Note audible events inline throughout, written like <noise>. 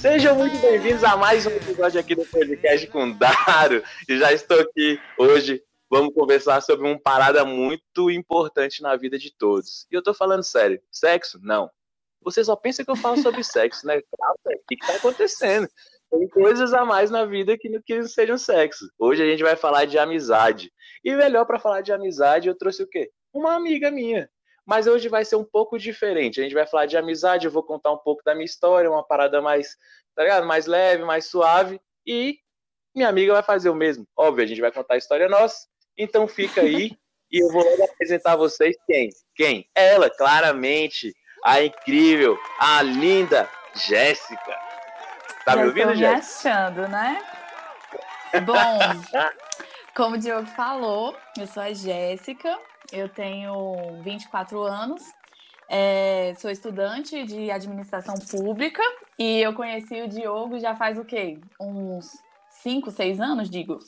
Sejam muito bem-vindos a mais um episódio aqui do podcast com Daro. E já estou aqui hoje. Vamos conversar sobre uma parada muito importante na vida de todos. E eu tô falando sério. Sexo? Não. Você só pensa que eu falo sobre <laughs> sexo, né? O que, que tá acontecendo? Tem coisas a mais na vida que não que sejam sexo. Hoje a gente vai falar de amizade. E melhor para falar de amizade, eu trouxe o quê? Uma amiga minha mas hoje vai ser um pouco diferente. A gente vai falar de amizade, eu vou contar um pouco da minha história, uma parada mais, tá ligado? Mais leve, mais suave, e minha amiga vai fazer o mesmo. Óbvio, a gente vai contar a história nossa, então fica aí, e eu vou apresentar a vocês quem? Quem? Ela, claramente, a incrível, a linda Jéssica. Tá Já me ouvindo, estou me Jéssica? achando, né? Bom, como o Diogo falou, eu sou a Jéssica, eu tenho 24 anos, é, sou estudante de administração pública e eu conheci o Diogo já faz o quê? Uns 5, 6 anos, digo?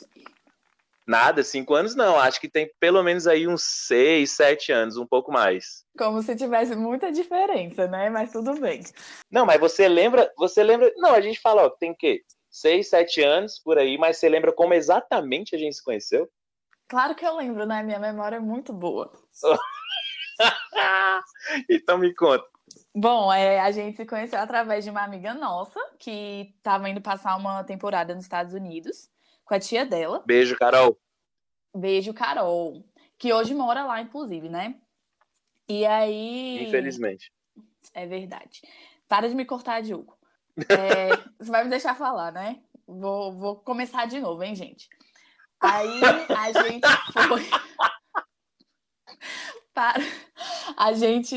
Nada, cinco anos não. Acho que tem pelo menos aí uns seis, sete anos, um pouco mais. Como se tivesse muita diferença, né? Mas tudo bem. Não, mas você lembra, você lembra. Não, a gente fala, ó, que tem o quê? Seis, sete anos por aí, mas você lembra como exatamente a gente se conheceu? Claro que eu lembro, né? Minha memória é muito boa. <laughs> então me conta. Bom, é, a gente se conheceu através de uma amiga nossa que estava indo passar uma temporada nos Estados Unidos com a tia dela. Beijo, Carol. Beijo, Carol, que hoje mora lá, inclusive, né? E aí. Infelizmente. É verdade. Para de me cortar, Diogo. <laughs> É, você vai me deixar falar, né? Vou, vou começar de novo, hein, gente? Aí a gente foi. <laughs> Para... A gente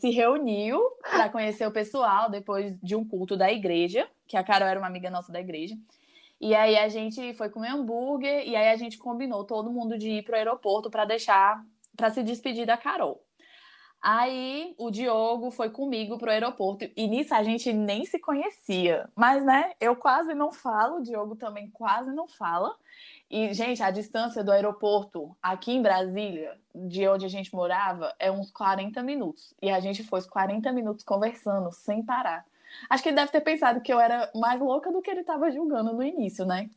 se reuniu para conhecer o pessoal depois de um culto da igreja, que a Carol era uma amiga nossa da igreja. E aí a gente foi comer hambúrguer e aí a gente combinou todo mundo de ir pro aeroporto para deixar para se despedir da Carol. Aí o Diogo foi comigo pro aeroporto e nisso a gente nem se conhecia. Mas né, eu quase não falo, o Diogo também quase não fala. E, gente, a distância do aeroporto aqui em Brasília, de onde a gente morava, é uns 40 minutos. E a gente foi os 40 minutos conversando, sem parar. Acho que ele deve ter pensado que eu era mais louca do que ele estava julgando no início, né?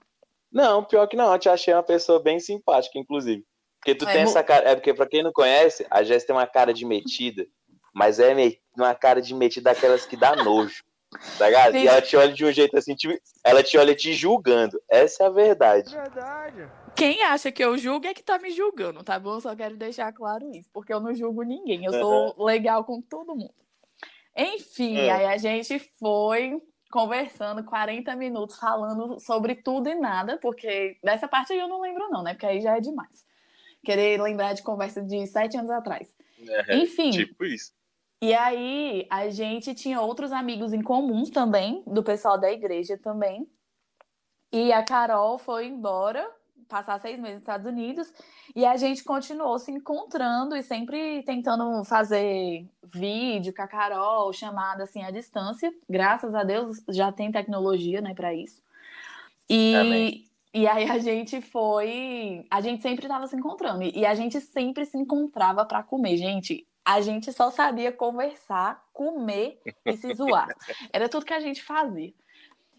Não, pior que não. Eu te achei uma pessoa bem simpática, inclusive. Porque tu É, tem essa cara. É porque, pra quem não conhece, a Jéssica tem uma cara de metida, mas é me- uma cara de metida daquelas que dá nojo. Tá ligado? E ela te olha de um jeito assim, te- ela te olha te julgando. Essa é a verdade. Quem acha que eu julgo é que tá me julgando, tá bom? Só quero deixar claro isso, porque eu não julgo ninguém. Eu sou legal com todo mundo. Enfim, É. aí a gente foi conversando 40 minutos, falando sobre tudo e nada, porque dessa parte aí eu não lembro, não, né? Porque aí já é demais. Querer lembrar de conversa de sete anos atrás. É, Enfim, tipo isso. e aí a gente tinha outros amigos em comuns também, do pessoal da igreja também. E a Carol foi embora, passar seis meses nos Estados Unidos, e a gente continuou se encontrando e sempre tentando fazer vídeo com a Carol, chamada assim à distância. Graças a Deus já tem tecnologia, né, para isso. E Amém. e aí a gente foi, a gente sempre estava se encontrando e a gente sempre se encontrava para comer, gente. A gente só sabia conversar, comer e se zoar. <laughs> Era tudo que a gente fazia.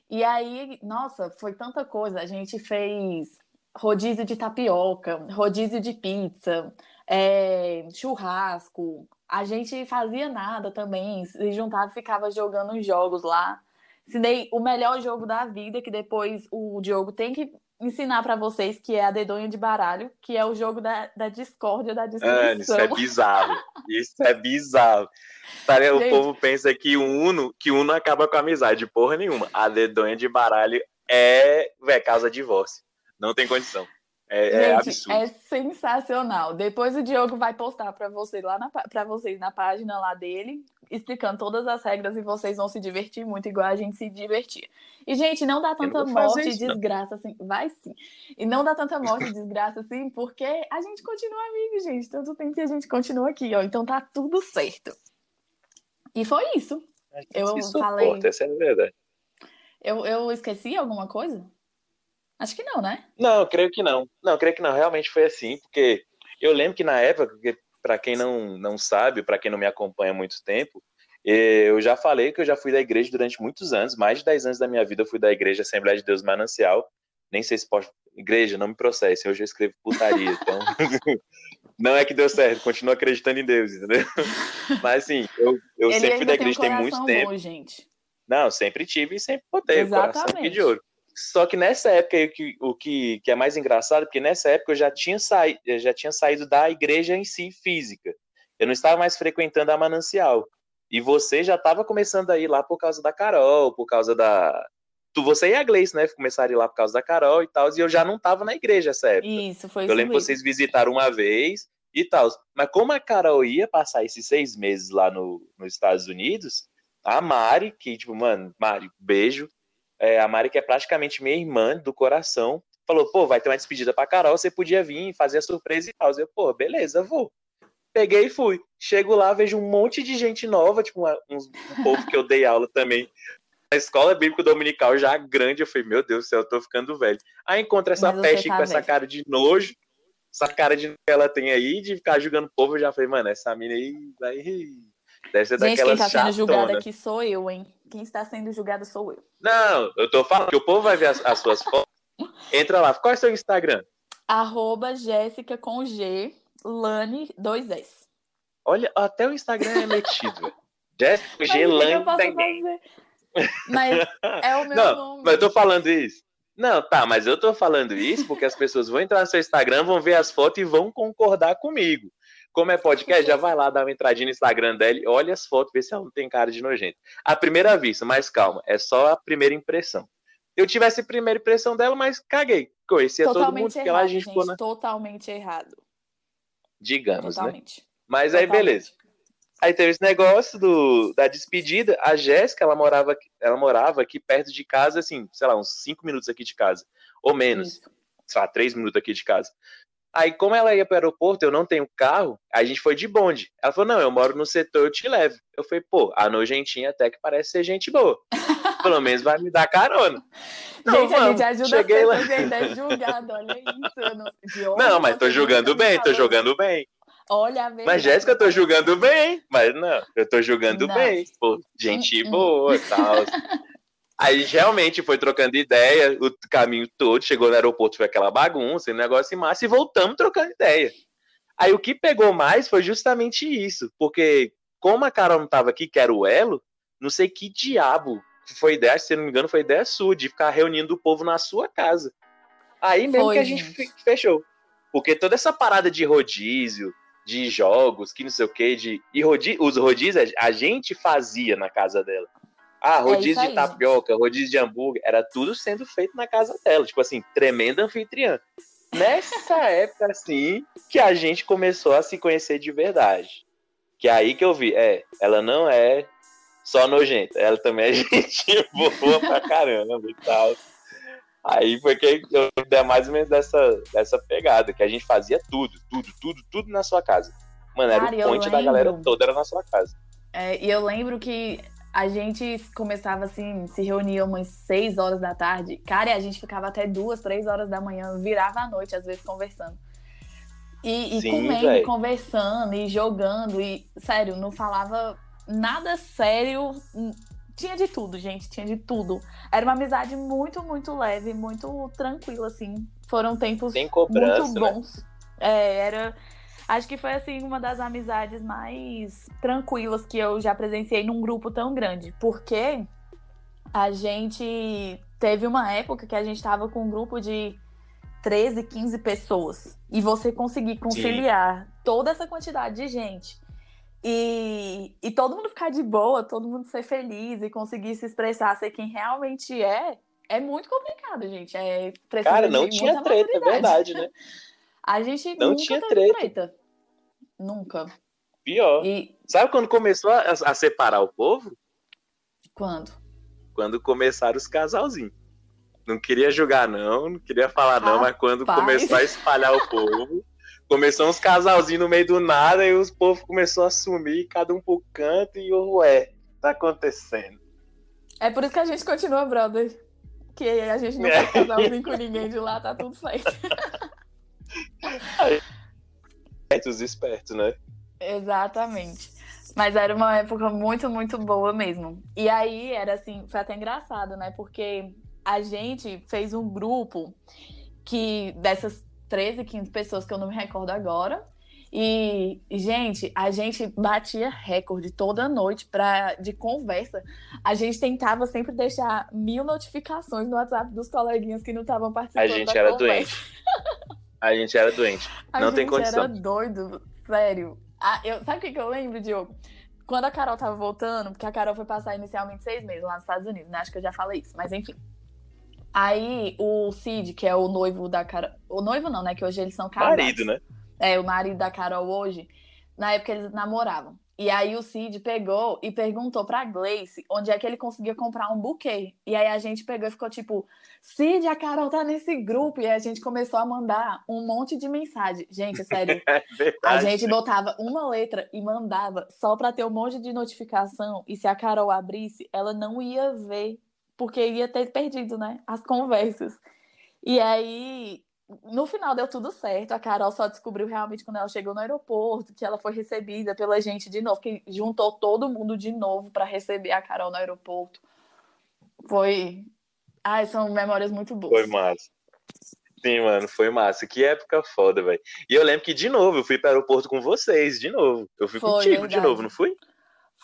E aí, nossa, foi tanta coisa. A gente fez rodízio de tapioca, rodízio de pizza, é, churrasco. A gente fazia nada também, se juntava e ficava jogando jogos lá. Ensinei o melhor jogo da vida, que depois o Diogo tem que ensinar pra vocês, que é a dedonha de baralho, que é o jogo da, da discórdia, da Mano, isso destruição. é <laughs> bizarro. Isso é bizarro. Sabe, o Gente. povo pensa que o Uno, que Uno acaba com a amizade. Porra nenhuma. A dedonha de baralho é, véi, causa divórcio. Não tem condição. É, é Gente, absurdo. é sensacional. Depois o Diogo vai postar para você lá na, para vocês na página lá dele, explicando todas as regras e vocês vão se divertir muito igual a gente se divertia. E gente, não dá tanta não morte e desgraça assim, vai sim. E não dá tanta morte e desgraça assim, porque a gente continua amigo, gente. Tanto tempo que a gente continua aqui, ó. Então tá tudo certo. E foi isso. Eu Se falei. suporta, essa é a verdade. Eu, eu esqueci alguma coisa? Acho que não, né? Não, creio que não. Não, creio que não. Realmente foi assim, porque eu lembro que na época, para quem não, não sabe, para quem não me acompanha há muito tempo, eu já falei que eu já fui da igreja durante muitos anos, mais de 10 anos da minha vida eu fui da igreja Assembleia de Deus Manancial. Nem sei se pode. Igreja, não me processe, hoje eu escrevo putaria, então. <laughs> não é que deu certo, continuo acreditando em Deus, entendeu? Mas assim, eu, eu Ele sempre fui da tem um igreja tem muito coração tempo. bom, gente. Não, sempre tive e sempre botei o coração aqui Exatamente. de ouro. Só que nessa época, aí, que, o que, que é mais engraçado, porque nessa época eu já tinha, saí, já tinha saído da igreja em si, física. Eu não estava mais frequentando a Manancial. E você já estava começando a ir lá por causa da Carol, por causa da... Tu, você e a Gleice, né? Começaram a ir lá por causa da Carol e tal, e eu já não estava na igreja essa época. Isso, foi Eu lembro que vocês visitaram uma vez e tal. Mas como a Carol ia passar esses seis meses lá no, nos Estados Unidos, a Mari, que, tipo, mano, Mari, beijo. É, a Mari, que é praticamente minha irmã do coração, falou: pô, vai ter uma despedida pra Carol, você podia vir fazer a surpresa e tal. Eu, pô, beleza, vou. Peguei e fui. Chego lá, vejo um monte de gente nova, tipo, uma- uns- um povo que eu dei aula também. Na escola bíblica dominical já grande, eu falei, meu Deus do céu, eu tô ficando velho. Aí encontra essa peste tá com essa cara de nojo, essa cara de que ela tem aí, de ficar julgando o povo, eu já falei, mano, essa mina aí vai. Deve ser Gente, quem daquelas tá sendo julgada chatona. aqui sou eu, hein? Quem está sendo julgada sou eu. Não, eu tô falando que o povo vai ver as, as suas fotos. <laughs> Entra lá, qual é o seu Instagram? Arroba Jéssica com G, Lani 2S. Olha, até o Instagram é metido. <laughs> Jéssica posso também. fazer? Mas <laughs> é o meu Não, nome. mas eu tô falando isso. Não, tá, mas eu tô falando isso porque as pessoas vão entrar no seu Instagram, vão ver as fotos e vão concordar comigo. Como é podcast, já vai lá dar uma entradinha no Instagram dela, e olha as fotos, vê se ela não tem cara de nojento. A primeira vista, mas calma, é só a primeira impressão. Eu tive essa primeira impressão dela, mas caguei. Conhecia todo mundo, Totalmente porque lá a errado, gente gente. ficou na. Totalmente errado. Digamos, né? Totalmente. Mas aí, Totalmente. beleza. Aí teve esse negócio do, da despedida. A Jéssica, ela morava, aqui- ela morava aqui perto de casa, assim, sei lá, uns cinco minutos aqui de casa. Ou menos, Isso. sei lá, três minutos aqui de casa. Aí, como ela ia para o aeroporto, eu não tenho carro, a gente foi de bonde. Ela falou, não, eu moro no setor, eu te levo. Eu falei, pô, a nojentinha até que parece ser gente boa. <laughs> Pelo menos vai me dar carona. Não, gente, a gente ajuda Cheguei lá. é julgado. Olha isso. Não, Não, mas tô julgando bem, tô julgando bem. Olha a. Mas, Jéssica, eu tô julgando bem. Mas não, eu tô julgando Não. bem. Pô, gente Hum, hum. boa e tal. <laughs> Aí realmente foi trocando ideia o caminho todo. Chegou no aeroporto, foi aquela bagunça, um negócio massa, e voltamos trocando ideia. Aí o que pegou mais foi justamente isso. Porque, como a Carol não tava aqui, que era o Elo, não sei que diabo foi ideia, se não me engano, foi ideia sua, de ficar reunindo o povo na sua casa. Aí mesmo Foi, que a gente gente. fe- fechou. Porque toda essa parada de rodízio, de jogos, que não sei o que, de. E rodi... os rodízios a gente fazia na casa dela. Ah, rodízio isso aí, de tapioca, rodízio de hambúrguer, era tudo sendo feito na casa dela. Tipo assim, tremenda anfitriã. Nessa <laughs> época, assim, que a gente começou a se conhecer de verdade. Que é aí que eu vi, é, ela não é só nojenta, ela também é <laughs> gente boa pra caramba e tal. Aí foi que eu dei mais ou menos dessa, dessa pegada, que a gente fazia tudo, tudo, tudo, tudo na sua casa. Mano, era Cara, o ponte da galera toda, era na sua casa. É, e eu lembro que a gente começava assim, se reunia umas 6 horas da tarde. Cara, e a gente ficava até duas, três horas da manhã, virava a noite, às vezes, conversando. E, e Sim, comendo, véi. e conversando, e jogando, e sério, não falava nada sério. Hum, Tinha de tudo, gente, tinha de tudo. Era uma amizade muito, muito leve, muito tranquila, assim. Foram tempos muito né? bons. É, era. Acho que foi assim uma das amizades mais tranquilas que eu já presenciei num grupo tão grande. Porque a gente teve uma época que a gente tava com um grupo de 13, 15 pessoas. E você conseguir conciliar toda essa quantidade de gente. E, e todo mundo ficar de boa, todo mundo ser feliz e conseguir se expressar, ser quem realmente é, é muito complicado, gente. É, Cara, não tinha muita treta, é verdade, né? <laughs> A gente Não nunca tinha teve treta. Nunca. Pior. E Sabe quando começou a, a separar o povo? quando? Quando começaram os casalzinhos. Não queria julgar, não, não queria falar, não, mas quando Rapaz. começou a espalhar o povo, Começou uns casalzinhos no meio do nada e os povos começou a sumir, cada um pro canto e eu, ué, tá acontecendo. É por isso que a gente continua, brother. Que a gente não é. faz casalzinho com ninguém de lá, tá tudo certo. <laughs> Os espertos, né? Exatamente. Mas era uma época muito, muito boa mesmo. E aí era assim, foi até engraçado, né? Porque a gente fez um grupo que dessas 13, 15 pessoas que eu não me recordo agora. E, gente, a gente batia recorde toda noite pra, de conversa. A gente tentava sempre deixar mil notificações no WhatsApp dos coleguinhas que não estavam participando. A gente era conversa. doente. <laughs> A gente era doente. A não tem condição. A gente era doido, sério. Ah, eu, sabe o que, que eu lembro, Diogo? Quando a Carol tava voltando, porque a Carol foi passar inicialmente seis meses lá nos Estados Unidos, né? Acho que eu já falei isso, mas enfim. Aí o Cid, que é o noivo da Carol. O noivo não, né? Que hoje eles são casados. Marido, né? É, o marido da Carol hoje. Na época eles namoravam. E aí o Cid pegou e perguntou pra Gleice onde é que ele conseguia comprar um buquê. E aí a gente pegou e ficou tipo, Cid, a Carol tá nesse grupo. E aí a gente começou a mandar um monte de mensagem. Gente, sério. <laughs> É a gente botava uma letra e mandava só pra ter um monte de notificação. E se a Carol abrisse, ela não ia ver porque ia ter perdido, né, as conversas. E aí, no final deu tudo certo. A Carol só descobriu realmente quando ela chegou no aeroporto que ela foi recebida pela gente de novo, que juntou todo mundo de novo para receber a Carol no aeroporto. Foi. Ai, são memórias muito boas. Foi massa. Sim, mano, foi massa. Que época foda, velho. E eu lembro que, de novo, eu fui para o aeroporto com vocês, de novo. Eu fui foi, contigo verdade. de novo, não fui?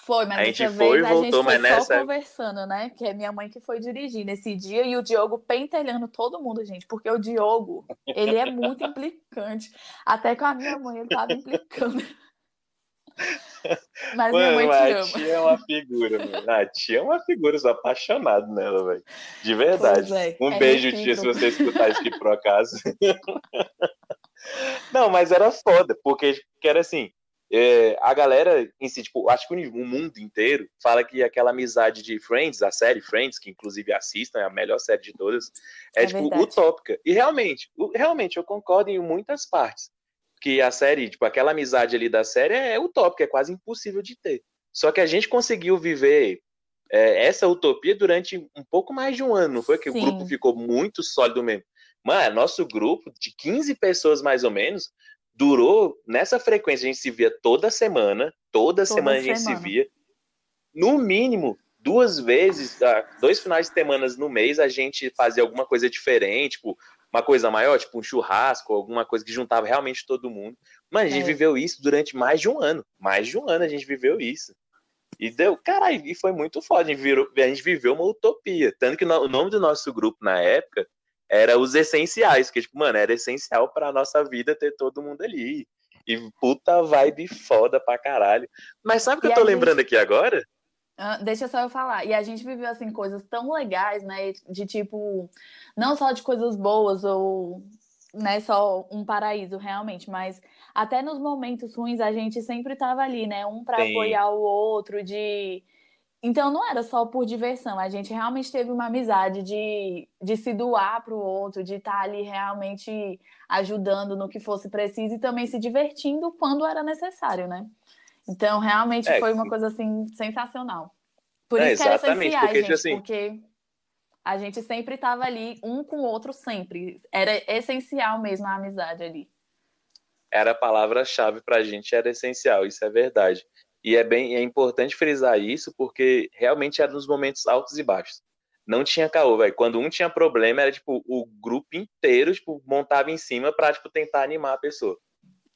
Foi, mas a gente foi, vez, voltou, a gente foi só conversando, né? Que é minha mãe que foi dirigir nesse dia e o Diogo pentelhando todo mundo, gente, porque o Diogo, ele é muito <laughs> implicante. Até com a minha mãe ele tava implicando. <laughs> Mas mano, minha mãe te ama. A tia é uma figura, mano. A tia é uma figura, eu sou apaixonado nela, velho. De verdade. É, um é beijo, tia, se você escutar isso aqui por acaso. <laughs> Não, mas era foda, porque era assim, é, a galera em si, tipo, acho que o mundo inteiro fala que aquela amizade de Friends, a série Friends, que inclusive assistam, é a melhor série de todas, é, é tipo, verdade. utópica. E realmente, realmente, eu concordo em muitas partes. Que a série, tipo, aquela amizade ali da série é utópica, é quase impossível de ter. Só que a gente conseguiu viver é, essa utopia durante um pouco mais de um ano, não foi? Que Sim. o grupo ficou muito sólido mesmo. Mano, nosso grupo de 15 pessoas mais ou menos durou nessa frequência, a gente se via toda semana, toda, toda semana a gente semana. se via. No mínimo, duas vezes, ah, dois finais de semana no mês, a gente fazia alguma coisa diferente, tipo, uma coisa maior, tipo um churrasco, alguma coisa que juntava realmente todo mundo. Mas a gente é. viveu isso durante mais de um ano. Mais de um ano a gente viveu isso. E deu, caralho, e foi muito foda. A gente, virou, a gente viveu uma utopia. Tanto que no, o nome do nosso grupo na época era os essenciais, que, tipo, mano, era essencial pra nossa vida ter todo mundo ali. E puta vibe foda pra caralho. Mas sabe o que e eu tô lembrando gente... aqui agora? Uh, deixa só eu falar. E a gente viveu, assim, coisas tão legais, né? De tipo, não só de coisas boas ou, né, só um paraíso, realmente, mas até nos momentos ruins a gente sempre tava ali, né? Um para apoiar o outro, de então não era só por diversão, a gente realmente teve uma amizade de, de se doar para o outro, de estar ali realmente ajudando no que fosse preciso e também se divertindo quando era necessário, né? Então realmente é, foi uma coisa assim sensacional. Por é, isso que era essencial, porque, gente, assim... porque a gente sempre estava ali um com o outro sempre. Era essencial mesmo a amizade ali. Era a palavra-chave para a gente, era essencial, isso é verdade. E é bem é importante frisar isso porque realmente era nos momentos altos e baixos. Não tinha caô, velho. Quando um tinha problema, era tipo o grupo inteiro, tipo, montava em cima para tipo tentar animar a pessoa.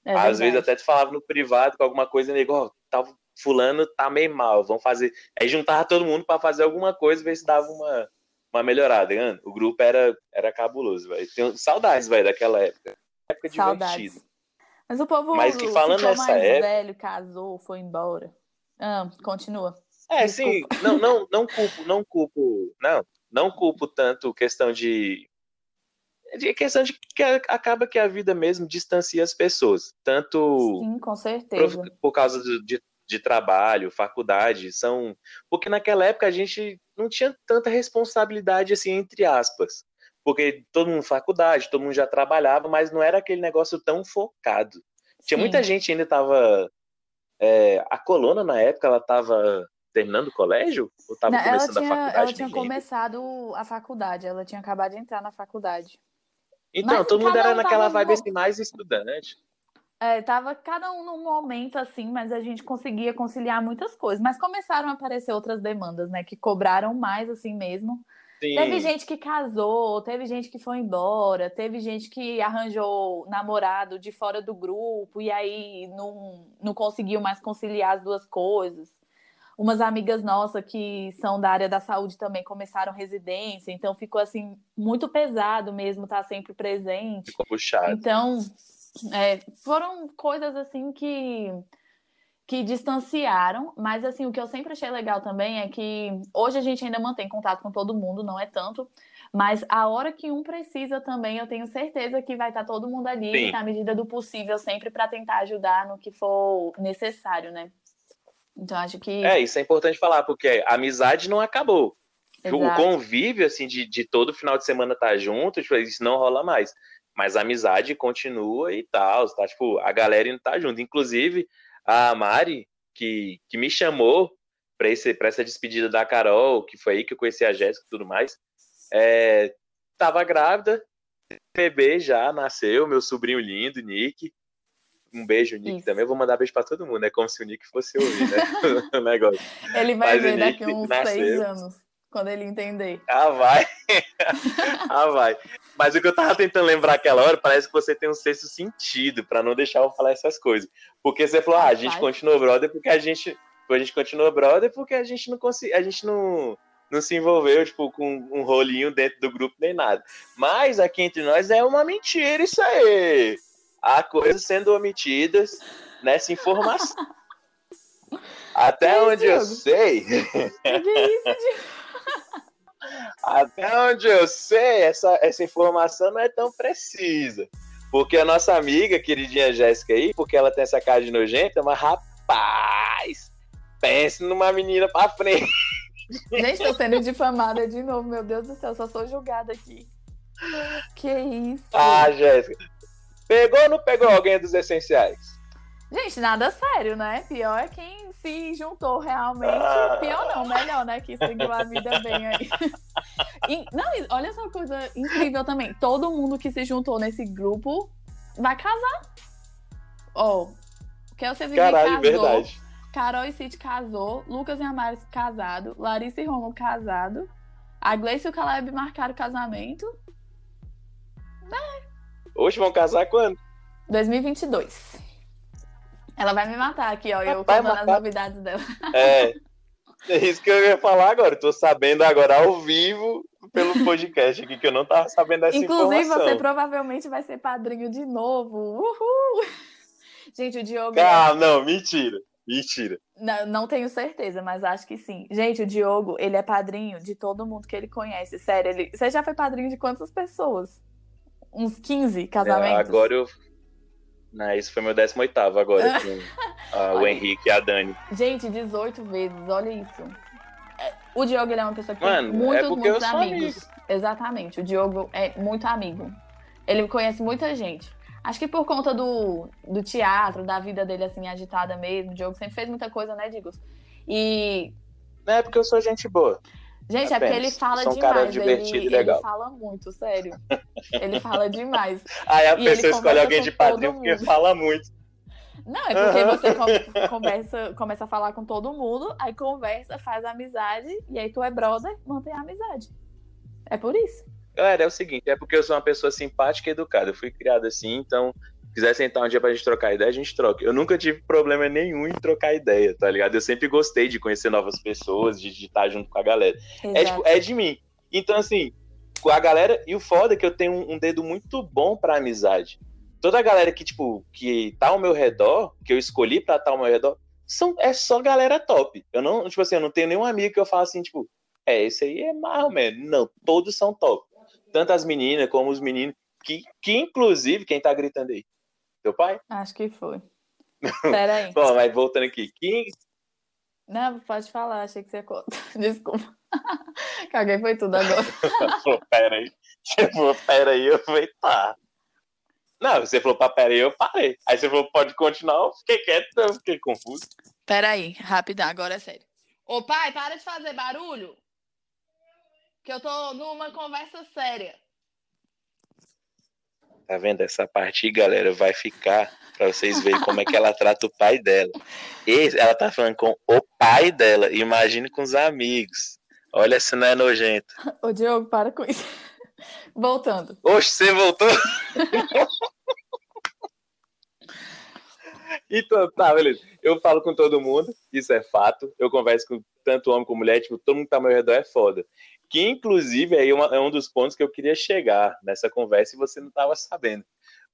É Às vezes até te falava no privado com alguma coisa, nego, ó, oh, fulano tá meio mal, vamos fazer. Aí juntava todo mundo para fazer alguma coisa, ver se dava uma uma melhorada, né? O grupo era era cabuloso, velho. Tenho saudades, velho, daquela época. Época saudades. divertida. Mas o povo Mas que falando nessa mais época... velho, casou, foi embora. Ah, continua. É, Desculpa. sim, não, não, não culpo, não culpo, não, não culpo tanto questão de de questão de que acaba que a vida mesmo distancia as pessoas, tanto sim, com certeza. Por, por causa de, de, de, trabalho, faculdade, são porque naquela época a gente não tinha tanta responsabilidade assim entre aspas. Porque todo mundo faculdade, todo mundo já trabalhava, mas não era aquele negócio tão focado. Tinha Sim. muita gente ainda tava é, a coluna na época ela tava terminando o colégio ou tava Não, ela começando a tinha, faculdade? ela tinha começado a faculdade, ela tinha acabado de entrar na faculdade. Então, mas todo mundo era um naquela vibe assim, mais estudante. É, tava cada um num momento assim, mas a gente conseguia conciliar muitas coisas. Mas começaram a aparecer outras demandas, né? Que cobraram mais assim mesmo. Sim. Teve gente que casou, teve gente que foi embora, teve gente que arranjou namorado de fora do grupo e aí não, não conseguiu mais conciliar as duas coisas. Umas amigas nossas que são da área da saúde também começaram residência, então ficou assim muito pesado mesmo estar sempre presente. Ficou puxado. Então, é, foram coisas assim que que distanciaram, mas assim, o que eu sempre achei legal também é que hoje a gente ainda mantém contato com todo mundo, não é tanto, mas a hora que um precisa também, eu tenho certeza que vai estar todo mundo ali, Sim. na medida do possível, sempre para tentar ajudar no que for necessário, né? Então acho que É, isso é importante falar, porque a amizade não acabou. O Exato. convívio, assim, de, de todo final de semana estar junto, tipo, isso não rola mais. Mas a amizade continua e tal, tá? Tipo, a galera ainda tá junto. Inclusive, a Mari, que, que me chamou pra essa despedida da Carol, que foi aí que eu conheci a Jéssica e tudo mais, é, tava grávida, bebê já nasceu, meu sobrinho lindo, Nick. Um beijo, Nick, Isso. também. Eu vou mandar beijo pra todo mundo, é como se o Nick fosse ouvir, né? <laughs> o negócio. ele vai mas ver daqui uns nasceu. seis anos, quando ele entender. Ah, vai. <laughs> ah, vai. Mas o que eu tava tentando lembrar aquela hora, parece que você tem um sexto sentido pra não deixar eu falar essas coisas. Porque você falou, ah, a gente continua brother porque a gente. A gente continua brother porque a gente não consegui, a gente não, não se envolveu, tipo, com um rolinho dentro do grupo nem nada. Mas aqui entre nós é uma mentira isso aí. Há coisas sendo omitidas nessa informação. <laughs> Até Que isso, onde eu Diogo? sei, Que isso, Di? <laughs> Até onde eu sei, essa, essa informação não é tão precisa. Porque a nossa amiga, queridinha Jéssica aí, porque ela tem essa cara de nojenta, mas rapaz, pense numa menina pra frente. Gente, tô sendo difamada de novo, meu Deus do céu, só sou julgada aqui. Que isso? Ah, Jéssica. Pegou ou não pegou alguém dos essenciais? Gente, nada sério, né? Pior é quem se juntou realmente. Ah. Pior não, melhor, né? Que seguiu a vida bem aí. E- não, olha só uma coisa incrível também. Todo mundo que se juntou nesse grupo vai casar. Ó, o Kelsey Vivi Caralho, casou. verdade. Carol e Cid casou. Lucas e Amaris casado. Larissa e Romulo casado. A Gleice e o Caleb marcaram casamento. Hoje vão casar quando? 2022. Ela vai me matar aqui, ó. Eu Vai contando as matar? novidades dela. É. <laughs> É isso que eu ia falar agora. Tô sabendo agora ao vivo pelo podcast aqui, que eu não tava sabendo dessa Inclusive, informação. você provavelmente vai ser padrinho de novo. Uhul! <laughs> Gente, o Diogo. é- Ah, não, mentira. Mentira. Não, não tenho certeza, mas acho que sim. Gente, o Diogo, ele é padrinho de todo mundo que ele conhece. Sério, ele... você já foi padrinho de quantas pessoas? Uns 15 casamentos? É, agora eu. Não, esse foi meu 18 agora, com ah, o. <laughs> Henrique e a Dani. Gente, 18 vezes, olha isso. É, O Diogo é uma pessoa que Mano, tem é muitos, eu muitos amigos. Exatamente, o Diogo é muito amigo. Ele conhece muita gente. Acho que por conta do, do teatro, da vida dele assim, agitada mesmo, o Diogo sempre fez muita coisa, né, Digos? E, Não é porque eu sou gente boa. Gente, é porque ele Apenas. fala cara demais. e ele, legal. ele fala muito, sério. Ele fala demais. <laughs> Aí a E pessoa escolhe alguém de padrinho porque fala muito. Não, é porque Aham. você com- <laughs> conversa, começa a falar com todo mundo, aí conversa, faz amizade, e aí tu é brother, mantém a amizade. É por isso. Galera, é o seguinte, é porque eu sou uma pessoa simpática e educada. Eu fui criado assim, então, quiser sentar um dia pra gente trocar ideia, a gente troca. Eu nunca tive problema nenhum em trocar ideia, tá ligado? Eu sempre gostei de conhecer novas pessoas, de estar junto com a galera. É, tipo, é de mim. Então, assim, com a galera. E o foda é que eu tenho um, um dedo muito bom pra amizade. Toda a galera que, tipo, que tá ao meu redor, que eu escolhi pra estar ao meu redor, são, é só galera top. Eu não, tipo assim, eu não tenho nenhum amigo que eu falo assim, tipo, é, esse aí é ou menos. Não, todos são top. Tanto as meninas como os meninos. Que, que inclusive, quem tá gritando aí? Teu pai? Acho que foi. <laughs> Pera aí. Bom, mas voltando aqui. Quem, Não, pode falar, achei que você ia contar. <laughs> Desculpa. <laughs> Caguei foi tudo agora. Pera aí. Você falou, peraí, eu falei, tá. Não, você falou, pra peraí, eu parei. Aí você falou, pode continuar, eu fiquei quieto, eu fiquei confuso. Peraí, rapidão, agora é sério. Ô pai, para de fazer barulho. Que eu tô numa conversa séria. Tá vendo? Essa parte aí, galera, vai ficar pra vocês verem como é que ela trata o pai dela. Esse, ela tá falando com o pai dela. Imagine com os amigos. Olha se não é nojento. Ô, Diogo, para com isso. Voltando. Oxe, você voltou? então, tá, beleza. Eu falo com todo mundo, isso é fato. Eu converso com tanto homem como mulher, tipo, todo mundo que tá ao meu redor é foda. Que, inclusive, aí uma, é um dos pontos que eu queria chegar nessa conversa e você não tava sabendo.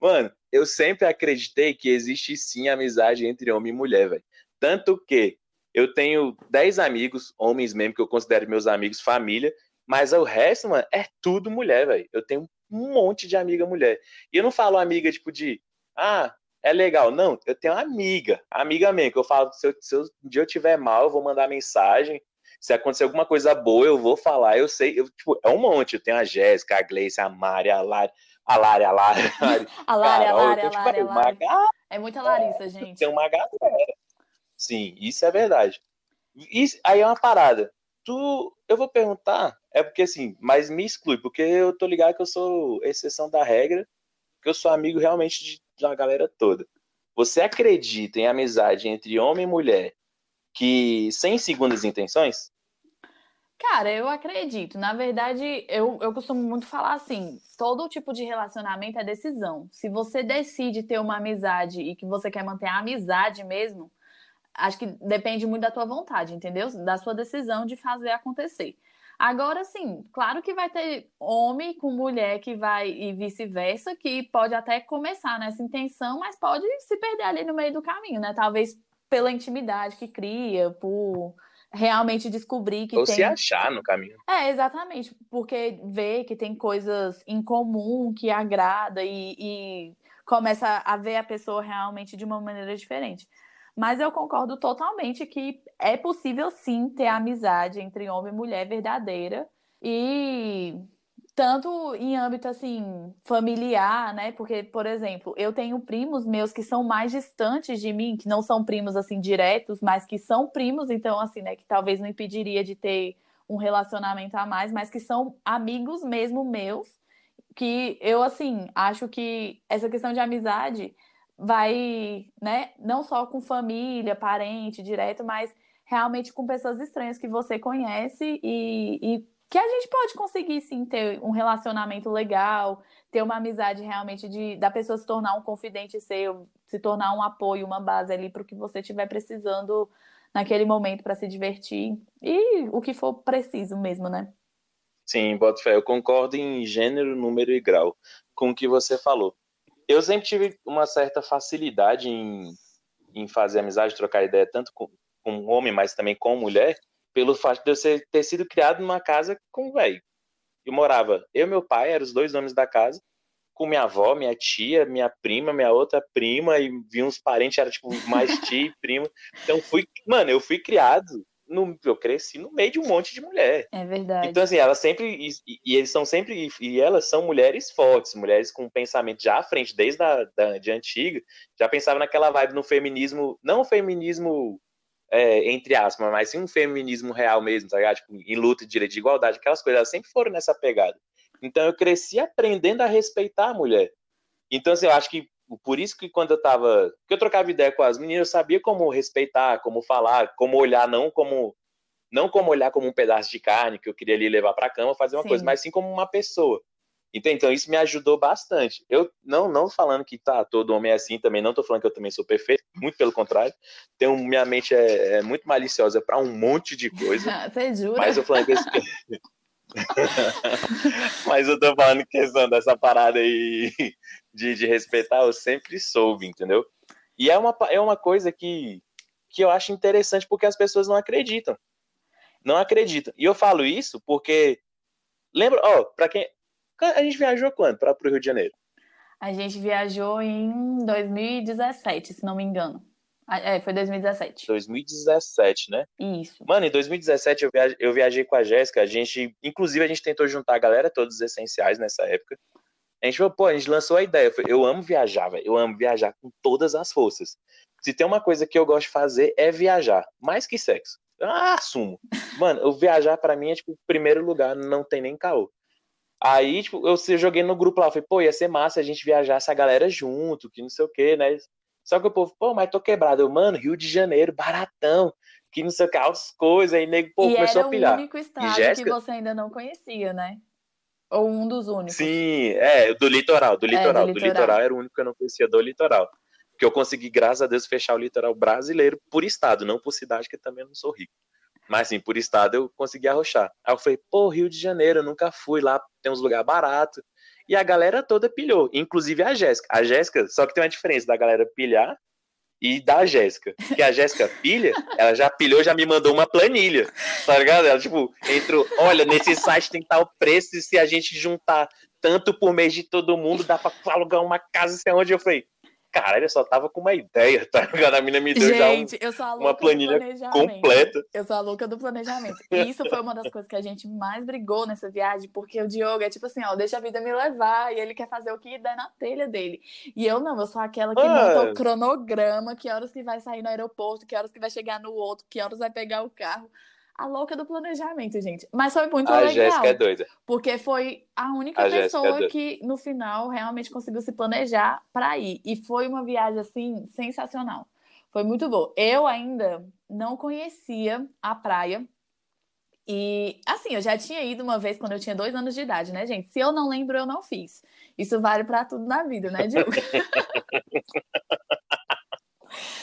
Mano, eu sempre acreditei que existe sim amizade entre homem e mulher, velho. Tanto que eu tenho 10 amigos, homens mesmo, que eu considero meus amigos, família, mas o resto, mano, é tudo mulher, velho. Eu tenho um monte de amiga mulher. E eu não falo amiga, tipo, de, ah, é legal. Não, eu tenho amiga, amiga mesmo, que eu falo, se, eu, se eu, um dia eu tiver mal, eu vou mandar mensagem. Se acontecer alguma coisa boa, eu vou falar. Eu sei, eu, tipo, é um monte. Eu tenho a Jéssica, a Gleice, a Mari, a Lari, a Lari, a Lari. A Lari, <laughs> a Lari, a Lari, a Lari. É muita Larissa, gente. Tem uma galera. Sim, isso é verdade. Isso, aí é uma parada. Tu, eu vou perguntar, é porque assim, mas me exclui, porque eu tô ligado que eu sou exceção da regra, que eu sou amigo realmente de, da galera toda. Você acredita em amizade entre homem e mulher que sem segundas intenções? Cara, eu acredito. Na verdade, eu, eu costumo muito falar assim: todo tipo de relacionamento é decisão. Se você decide ter uma amizade e que você quer manter a amizade mesmo, acho que depende muito da tua vontade, entendeu? Da sua decisão de fazer acontecer. Agora, sim, claro que vai ter homem com mulher que vai e vice-versa, que pode até começar nessa intenção, mas pode se perder ali no meio do caminho, né? Talvez pela intimidade que cria, por realmente descobrir que Ou tem... se achar no caminho. É, exatamente, porque vê que tem coisas em comum que agrada e, e começa a ver a pessoa realmente de uma maneira diferente. Mas eu concordo totalmente que é possível sim ter amizade entre homem e mulher verdadeira. E tanto em âmbito assim familiar, né? Porque, por exemplo, eu tenho primos meus que são mais distantes de mim, que não são primos assim diretos, mas que são primos, então assim, né, que talvez não impediria de ter um relacionamento a mais, mas que são amigos mesmo meus, que eu assim, acho que essa questão de amizade vai, né, não só com família, parente, direto, mas realmente com pessoas estranhas que você conhece e, e, que a gente pode conseguir sim ter um relacionamento legal, ter uma amizade realmente de da pessoa se tornar um confidente seu, se tornar um apoio, uma base ali para o que você estiver precisando naquele momento para se divertir. E o que for preciso mesmo, né? Sim, Botafé, eu concordo em gênero, número e grau com o que você falou. Eu sempre tive uma certa facilidade em, em fazer amizade, trocar ideia, tanto com, com homem, mas também com mulher, pelo fato de eu ser, ter sido criado numa casa com velho. Eu morava, eu e meu pai, eram os dois homens da casa, com minha avó, minha tia, minha prima, minha outra prima, e vi uns parentes, era tipo mais <laughs> tia e prima. Então fui, mano, eu fui criado no, eu cresci no meio de um monte de mulher. É verdade. Então, assim, elas sempre. E, e eles são sempre. E elas são mulheres fortes, mulheres com pensamento já à frente, desde a da, de antiga, já pensava naquela vibe no feminismo, não o feminismo. É, entre aspas, mas sim um feminismo real mesmo, tá ligado? Tipo, em luta de direito de igualdade, aquelas coisas, elas sempre foram nessa pegada. Então eu cresci aprendendo a respeitar a mulher. Então, assim, eu acho que por isso que quando eu tava. que eu trocava ideia com as meninas, eu sabia como respeitar, como falar, como olhar, não como. Não como olhar como um pedaço de carne que eu queria ali levar para cama, fazer uma sim. coisa, mas sim como uma pessoa. Então, isso me ajudou bastante. Eu não não falando que tá todo homem é assim também, não tô falando que eu também sou perfeito, muito pelo contrário. Tenho, minha mente é, é muito maliciosa para um monte de coisa. <laughs> Você jura? Mas eu falando que esse... <laughs> Mas eu tô falando questão dessa parada aí de, de respeitar, eu sempre soube, entendeu? E é uma, é uma coisa que, que eu acho interessante porque as pessoas não acreditam. Não acreditam. E eu falo isso porque. Lembra, ó, pra quem. A gente viajou quando para o Rio de Janeiro? A gente viajou em 2017, se não me engano. É, foi 2017. 2017, né? Isso. Mano, em 2017 eu viajei, eu viajei com a Jéssica, a gente, inclusive a gente tentou juntar a galera, todos os essenciais nessa época. A gente falou, pô, a gente lançou a ideia. Eu, falei, eu amo viajar, velho. Eu amo viajar com todas as forças. Se tem uma coisa que eu gosto de fazer é viajar, mais que sexo. Ah, assumo. <laughs> Mano, eu viajar pra mim é tipo primeiro lugar, não tem nem caô. Aí, tipo, eu joguei no grupo lá, falei, pô, ia ser massa a gente viajasse a galera junto, que não sei o quê, né? Só que o povo, pô, mas tô quebrado. Eu, mano, Rio de Janeiro, baratão, que não sei o que, altas coisas. Aí nego, pô, e começou era a o pilhar. único estado Jéssica? que você ainda não conhecia, né? Ou um dos únicos. Sim, é, do litoral, do litoral. do litoral. litoral era o único que eu não conhecia do litoral. Porque eu consegui, graças a Deus, fechar o litoral brasileiro por estado, não por cidade, que eu também não sou rico. Mas sim, por estado eu consegui arrochar. Aí eu falei, pô, Rio de Janeiro, eu nunca fui lá, tem uns lugares baratos. E a galera toda pilhou, inclusive a Jéssica. A Jéssica, só que tem uma diferença da galera pilhar e da Jéssica. Que a Jéssica pilha, ela já pilhou, já me mandou uma planilha. Tá ligado? Ela, tipo, entrou, olha, nesse site tem tal preço, e se a gente juntar tanto por mês de todo mundo, dá pra alugar uma casa, sei onde. Eu falei, caralho, eu só tava com uma ideia, tá ligado? A mina me deu já um- Gente, eu sou a louca uma planilha do planejamento. completa. Eu sou a louca do planejamento. E isso foi uma das coisas que a gente mais brigou nessa viagem, porque o Diogo é tipo assim, ó, deixa a vida me levar, e ele quer fazer o que der na telha dele. E eu não, eu sou aquela que Ah. monta o cronograma, que horas que vai sair no aeroporto, que horas que vai chegar no outro, que horas vai pegar o carro. A louca do planejamento, gente. Mas foi muito A legal. Jéssica é doida. Porque foi a única A é pessoa doida. que, no final, realmente conseguiu se planejar para ir. E foi uma viagem, assim, sensacional. Foi muito bom. Eu ainda não conhecia a praia. E, assim, eu já tinha ido uma vez quando eu tinha dois anos de idade, né, gente? Se eu não lembro, eu não fiz. Isso vale para tudo na vida, né, Diogo? <laughs>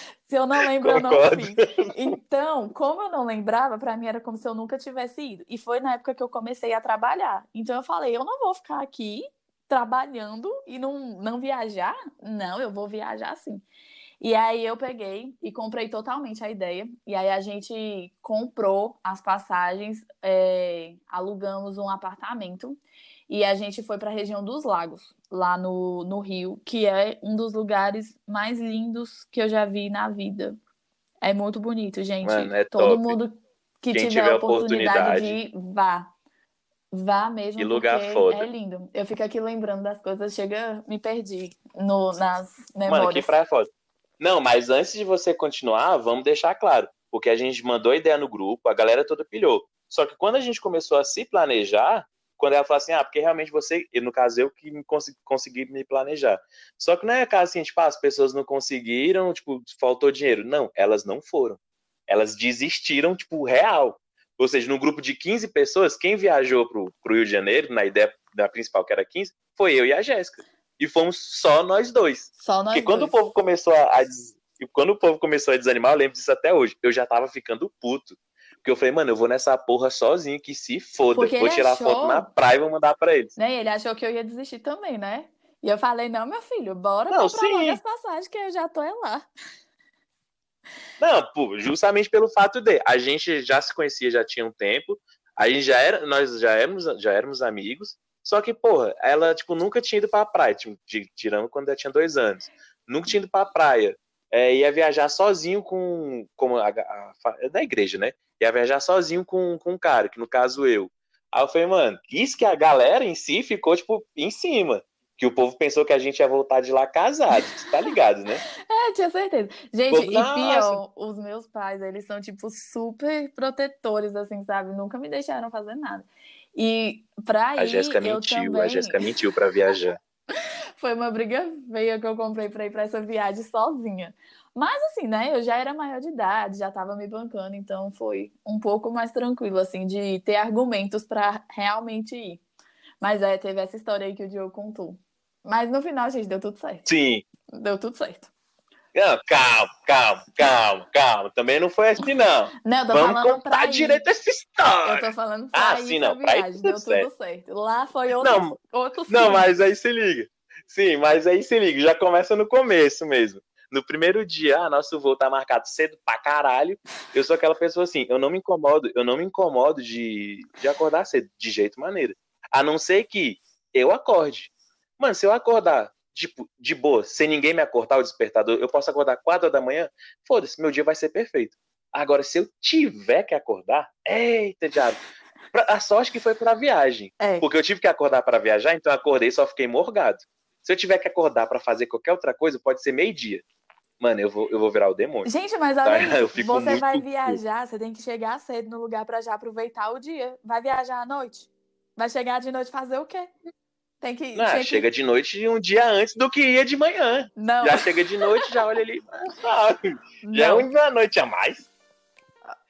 <laughs> Se eu não lembro, eu não Concordo. fiz. Então, como eu não lembrava, pra mim era como se eu nunca tivesse ido. E foi na época que eu comecei a trabalhar. Então eu falei, eu não vou ficar aqui trabalhando e não, não viajar? Não, eu vou viajar sim. E aí eu peguei e comprei totalmente a ideia. E aí a gente comprou as passagens, é, alugamos um apartamento e a gente foi para a região dos lagos, lá no, no Rio, que é um dos lugares mais lindos que eu já vi na vida. É muito bonito, gente. Mano, é Todo top. mundo que tiver tiver a oportunidade, oportunidade. de ir, vá. Vá mesmo, Que lugar foda. é lindo. Eu fico aqui lembrando das coisas, chega, me perdi no, nas Mano, que memórias. praia foda. Não, mas antes de você continuar, vamos deixar claro. Porque a gente mandou a ideia no grupo, a galera toda pilhou. Só que quando a gente começou a se planejar, quando ela falou assim, ah, porque realmente você, no caso eu que consegui, consegui me planejar. Só que não é caso assim, tipo, ah, as pessoas não conseguiram, tipo, faltou dinheiro. Não, elas não foram. Elas desistiram, tipo, real. Ou seja, no grupo de 15 pessoas, quem viajou pro, pro Rio de Janeiro, na ideia da principal, que era 15, foi eu e a Jéssica. E fomos só nós dois. Só nós Porque quando dois. o povo começou a, a e quando o povo começou a desanimar, eu lembro disso até hoje. Eu já tava ficando puto. Porque eu falei, mano, eu vou nessa porra sozinho, que se foda. Porque vou tirar achou- foto na praia e vou mandar pra eles. Né? Ele achou que eu ia desistir também, né? E eu falei, não, meu filho, bora Não, comprar sim. as passagens que eu já tô é lá. Não, pô, justamente pelo fato de a gente já se conhecia já tinha um tempo, a gente já era, nós já éramos, já éramos amigos, só que, porra, ela, tipo, nunca tinha ido pra praia, tipo, de- tirando quando ela tinha dois anos. Nunca tinha ido pra praia. É, ia viajar sozinho com, com a, a- a- é da igreja, né? Ia viajar sozinho com, com um cara, que no caso eu. Aí eu falei, mano, isso que a galera em si ficou, tipo, em cima. Que o povo pensou que a gente ia voltar de lá casado, tá ligado, né? <laughs> É, tinha certeza. Gente, Povo, e pior, os meus pais, eles são, tipo, super protetores, assim, sabe? Nunca me deixaram fazer nada. E pra A ir, Jéssica eu mentiu, também... a Jéssica mentiu pra viajar. <laughs> Foi uma briga feia que eu comprei pra ir pra essa viagem sozinha. Mas assim, né? Eu já era maior de idade, já tava me bancando, então foi um pouco mais tranquilo, assim, de ter argumentos pra realmente ir. Mas é, teve essa história aí que o Diogo contou. Mas no final, gente, deu tudo certo. Sim. Deu tudo certo. Não, calma, calma, calma, calma. Também não foi assim, não. Não, eu tô Vamos falando pra contar ir. direito essa Eu história. tô falando pra Ah, ir sim, pra não, pra ir tudo deu tudo certo. Lá foi outro, Não, outro Não, filme. mas aí se liga. Sim, mas aí se liga, já começa no começo mesmo. No primeiro dia, ah, nosso voo tá marcado cedo pra caralho. Eu sou aquela pessoa assim, eu não me incomodo, eu não me incomodo de, de acordar cedo, de jeito maneira. A não ser que eu acorde. Mano, se eu acordar tipo, de boa, sem ninguém me acordar o despertador, eu posso acordar 4 da manhã, foda-se, meu dia vai ser perfeito. Agora, se eu tiver que acordar, eita, diabo. A sorte que foi pra viagem. É. Porque eu tive que acordar para viajar, então eu acordei e só fiquei morgado. Se eu tiver que acordar para fazer qualquer outra coisa, pode ser meio-dia. Mano, eu vou, eu vou virar o demônio. Gente, mas tá? olha, <laughs> você vai viajar, você tem que chegar cedo no lugar para já aproveitar o dia. Vai viajar à noite? Vai chegar de noite fazer o quê? Tem que. Não, chega que... de noite um dia antes do que ia de manhã. Não. Já chega de noite, já olha ali. Sabe? <laughs> Já é uma noite a mais.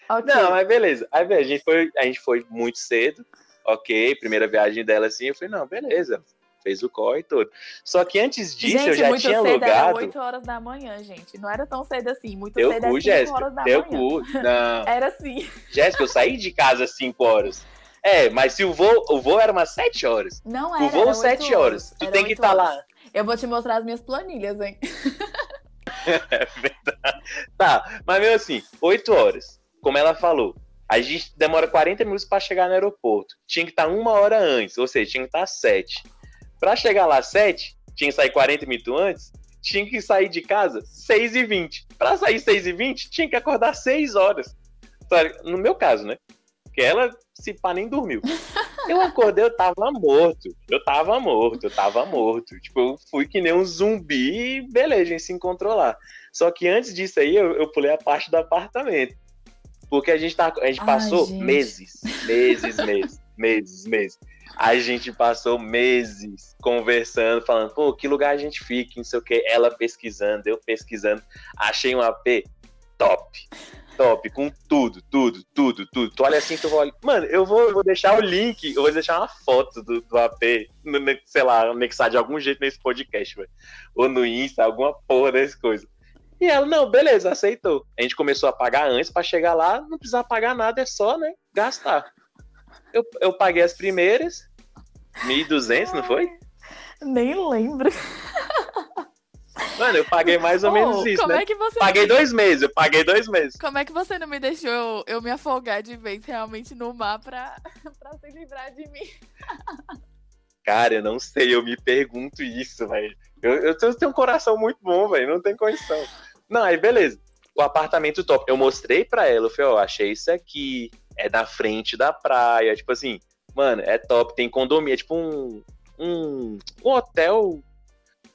Okay. Não, mas beleza. Aí a gente, foi, a gente foi muito cedo. Ok, primeira viagem dela assim. Eu falei, não, beleza fez o corre e tudo. Só que antes disso gente, eu já tinha cedo, alugado. Era 8 horas da manhã, gente. Não era tão cedo assim. Muito Teu cedo cu, é 5 Jéssica, horas da Teu manhã. Cu. Não. <laughs> Era assim. Jéssica, eu saí de casa às 5 horas. É, mas se o voo, o voo era umas 7 horas. Não era. O voo era 7 horas. Tu tem que estar tá lá. Eu vou te mostrar as minhas planilhas, hein? <laughs> é verdade. Tá, mas mesmo assim, 8 horas. Como ela falou, a gente demora 40 minutos para chegar no aeroporto. Tinha que estar tá uma hora antes, ou seja, tinha que estar tá 7. Para chegar lá às 7, tinha que sair 40 minutos antes, tinha que sair de casa 6 e 20. Para sair 6 e 20, tinha que acordar 6 horas. No meu caso, né? Porque ela, se pá, nem dormiu. <laughs> Eu acordei, eu tava morto. Eu tava morto, eu tava morto. Tipo, eu fui que nem um zumbi e beleza, a gente se encontrou lá. Só que antes disso aí, eu, eu pulei a parte do apartamento. Porque a gente, tá, a gente Ai, passou gente. meses, meses, meses, meses, meses. A gente passou meses conversando, falando, pô, que lugar a gente fica, não sei o que. Ela pesquisando, eu pesquisando. Achei um AP top. Top, com tudo, tudo, tudo, tudo. Tu olha assim, tu olha. Mano, eu vou, eu vou deixar o link, eu vou deixar uma foto do, do AP, no, sei lá, anexar de algum jeito nesse podcast, velho. Ou no Insta, alguma porra dessas coisas. E ela, não, beleza, aceitou. A gente começou a pagar antes para chegar lá, não precisar pagar nada, é só, né, gastar. Eu, eu paguei as primeiras, 1.200, não foi? Nem lembro. Mano, eu paguei mais ou oh, menos isso, como né? É que você paguei dois meses, eu paguei dois meses. Como é que você não me deixou eu, eu me afogar de vez realmente no mar pra, <laughs> pra se livrar de mim? Cara, eu não sei, eu me pergunto isso, velho. Eu, eu tenho um coração muito bom, velho, não tem condição. Não, aí beleza. O apartamento top. Eu mostrei pra ela, eu falei, ó, oh, achei isso aqui é na frente da praia, tipo assim, mano, é top, tem condomínio, é tipo um, um, um hotel,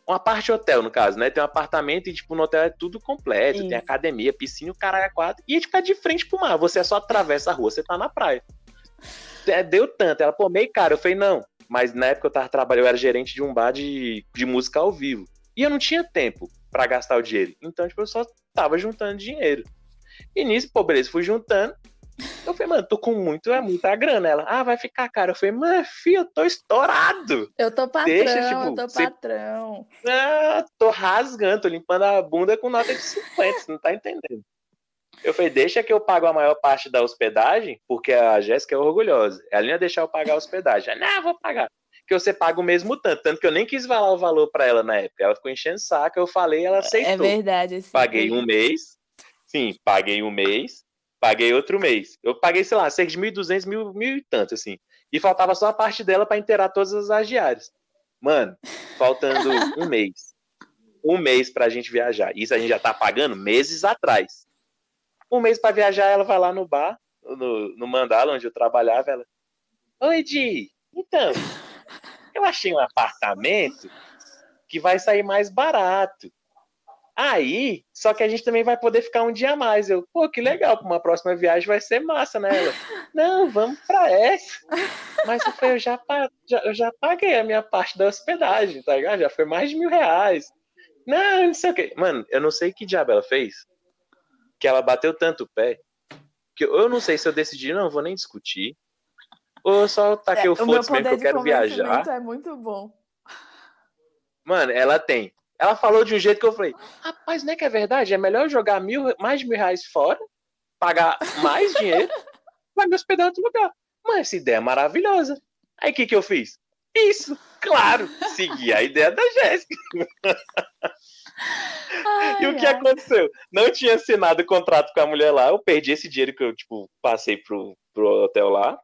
uma parte hotel, no caso, né? Tem um apartamento e, tipo, no hotel é tudo completo, Isso. tem academia, piscina, o caralho é quatro, e a gente fica de frente pro mar, você só atravessa a rua, você tá na praia. É, deu tanto, ela, pô, meio caro, eu falei, não, mas na época eu tava trabalhando, eu era gerente de um bar de, de música ao vivo, e eu não tinha tempo para gastar o dinheiro, então, tipo, eu só tava juntando dinheiro. E nisso, pô, beleza, fui juntando, eu falei, mano, tô com muito, é muita grana. Ela, ah, vai ficar caro. Eu falei, mano, filho, eu tô estourado. Eu tô patrão, Deixa, tipo, eu tô você... patrão. Ah, tô rasgando, tô limpando a bunda com nota de 50, você não tá entendendo. Eu falei, deixa que eu pago a maior parte da hospedagem, porque a Jéssica é orgulhosa. Ela ia deixar eu pagar a hospedagem. Ela, não, vou pagar. Que você paga o mesmo tanto. Tanto que eu nem quis falar o valor para ela na época. Ela ficou enchendo saco, eu falei, ela é aceitou. É verdade. Paguei um mês. Sim, paguei um mês paguei outro mês. Eu paguei, sei lá, cerca de 1.200, mil, mil e tanto, assim. E faltava só a parte dela para inteirar todas as agiárias. Mano, faltando <laughs> um mês. Um mês pra gente viajar. Isso a gente já tá pagando meses atrás. Um mês para viajar, ela vai lá no bar, no, no Mandala, onde eu trabalhava, ela. Oi, Di, então, eu achei um apartamento que vai sair mais barato. Aí, só que a gente também vai poder ficar um dia a mais. Eu, pô, que legal, para uma próxima viagem vai ser massa, né? Ela, não, vamos para essa. Mas eu, falei, eu, já, já, eu já paguei a minha parte da hospedagem, tá ligado? Já foi mais de mil reais. Não, não sei o quê. Mano, eu não sei que diabo ela fez, que ela bateu tanto o pé, que eu não sei se eu decidi, não, vou nem discutir, ou só taquei é, o foda-se mesmo que eu quero viajar. é muito bom. Mano, ela tem ela falou de um jeito que eu falei, rapaz, não é que é verdade? É melhor jogar mil, mais de mil reais fora, pagar mais dinheiro, <laughs> vai me hospedar em outro lugar. Mas essa ideia é maravilhosa. Aí o que, que eu fiz? Isso, claro, segui a ideia da Jéssica. e o que ai. aconteceu? Não tinha assinado o contrato com a mulher lá, eu perdi esse dinheiro que eu, tipo, passei pro, pro hotel lá,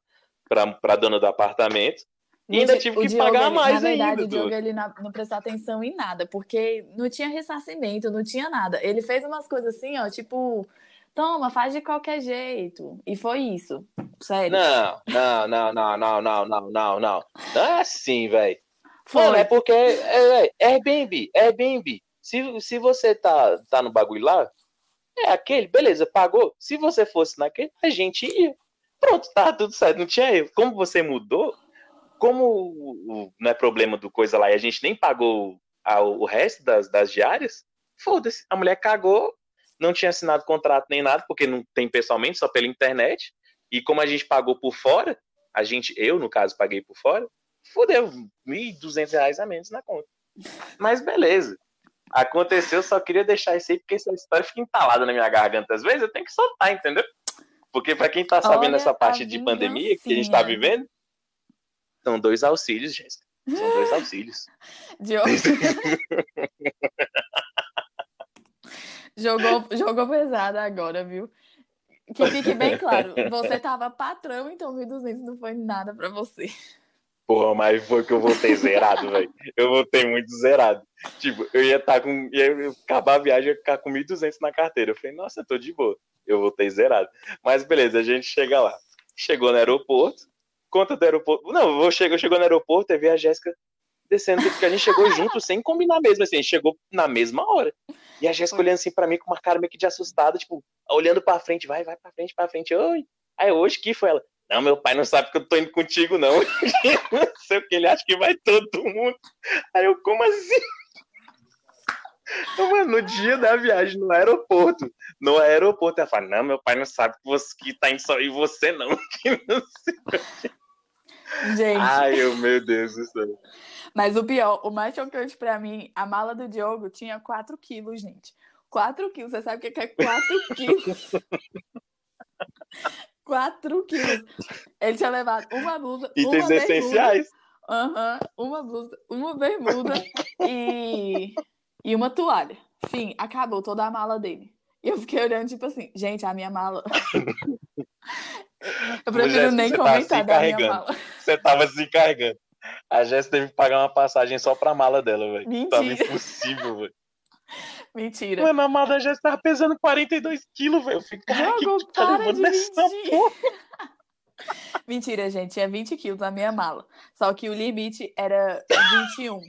pra, pra dona do apartamento. E ainda tive que Diogo, pagar ele- mais Na verdade, ainda. o Diogo ele não, não prestou atenção em nada, porque não tinha ressarcimento, não tinha nada. Ele fez umas coisas assim, ó, tipo, toma, faz de qualquer jeito. E foi isso. Sério. Não, não, não, não, não, não, não, não, não. Não é assim, velho. Mano, é porque é, é Airbnb, Airbnb. Se, se você tá, tá no bagulho lá, é aquele, beleza, pagou. Se você fosse naquele, a gente ia. Pronto, tá tudo certo, não tinha erro. Como você mudou, como não é problema do coisa lá e a gente nem pagou a- o resto das, das diárias, foda-se. A mulher cagou, não tinha assinado contrato nem nada, porque não tem pessoalmente, só pela internet. E como a gente pagou por fora, a gente, eu, no caso, paguei por fora, fudeu, 1.200 reais a menos na conta. Mas beleza. Aconteceu, só queria deixar isso aí, porque essa história fica entalada na minha garganta. Às vezes eu tenho que soltar, entendeu? Porque pra quem tá sabendo Olha essa parte de pandemia que a gente tá vingancinha. vivendo, são dois auxílios, Jéssica. São dois <laughs> auxílios. Diogo. <laughs> jogou, jogou pesado agora, viu? Que fique bem claro, você tava patrão, então 1.200 não foi nada pra você. Porra, mas foi que eu voltei zerado, velho. Eu voltei muito zerado. Tipo, eu ia estar com. Ia acabar a viagem, ia ficar com 1.200 na carteira. Eu falei, nossa, eu tô de boa. Eu voltei zerado. Mas beleza, a gente chega lá. Chegou no aeroporto. Conta do aeroporto. Não, eu chego, chegou no aeroporto e vi a Jéssica descendo, porque a gente chegou junto sem combinar mesmo, assim, a gente chegou na mesma hora. E a Jéssica olhando assim pra mim com uma cara meio que de assustada, tipo, olhando pra frente, vai, vai pra frente, pra frente, oi. Aí hoje que foi ela? Não, meu pai não sabe que eu tô indo contigo, não. <laughs> não sei o que, ele acha que vai todo mundo. Aí eu, como assim? Então, mano, no dia da viagem, no aeroporto, no aeroporto, ela fala, não, meu pai não sabe que, você, que tá indo só e você não. <laughs> Que não sei. Gente, Ai, eu, meu Deus do céu. mas o pior, o mais chocante pra mim, a mala do Diogo tinha 4 quilos, gente. 4 quilos, você sabe o que é 4 <laughs> quilos? 4 quilos. Ele tinha levado uma blusa, Itens uma bermuda, essenciais. Aham, uma blusa, uma bermuda e, e uma toalha. Fim, acabou toda a mala dele. E eu fiquei olhando, tipo assim, gente, a minha mala. <laughs> eu prefiro Jéssica, nem tá comentar da minha mala. Você tava se carregando. A Jéssica teve que pagar uma passagem só pra mala dela, velho. Tava Mentira. impossível, velho. Mentira. Mano, a mala da Jéssica tava pesando 42 quilos, velho. Eu fico, cara, que tá levando mentir. porra? <laughs> Mentira, gente, é 20 quilos na minha mala. Só que o limite era 21.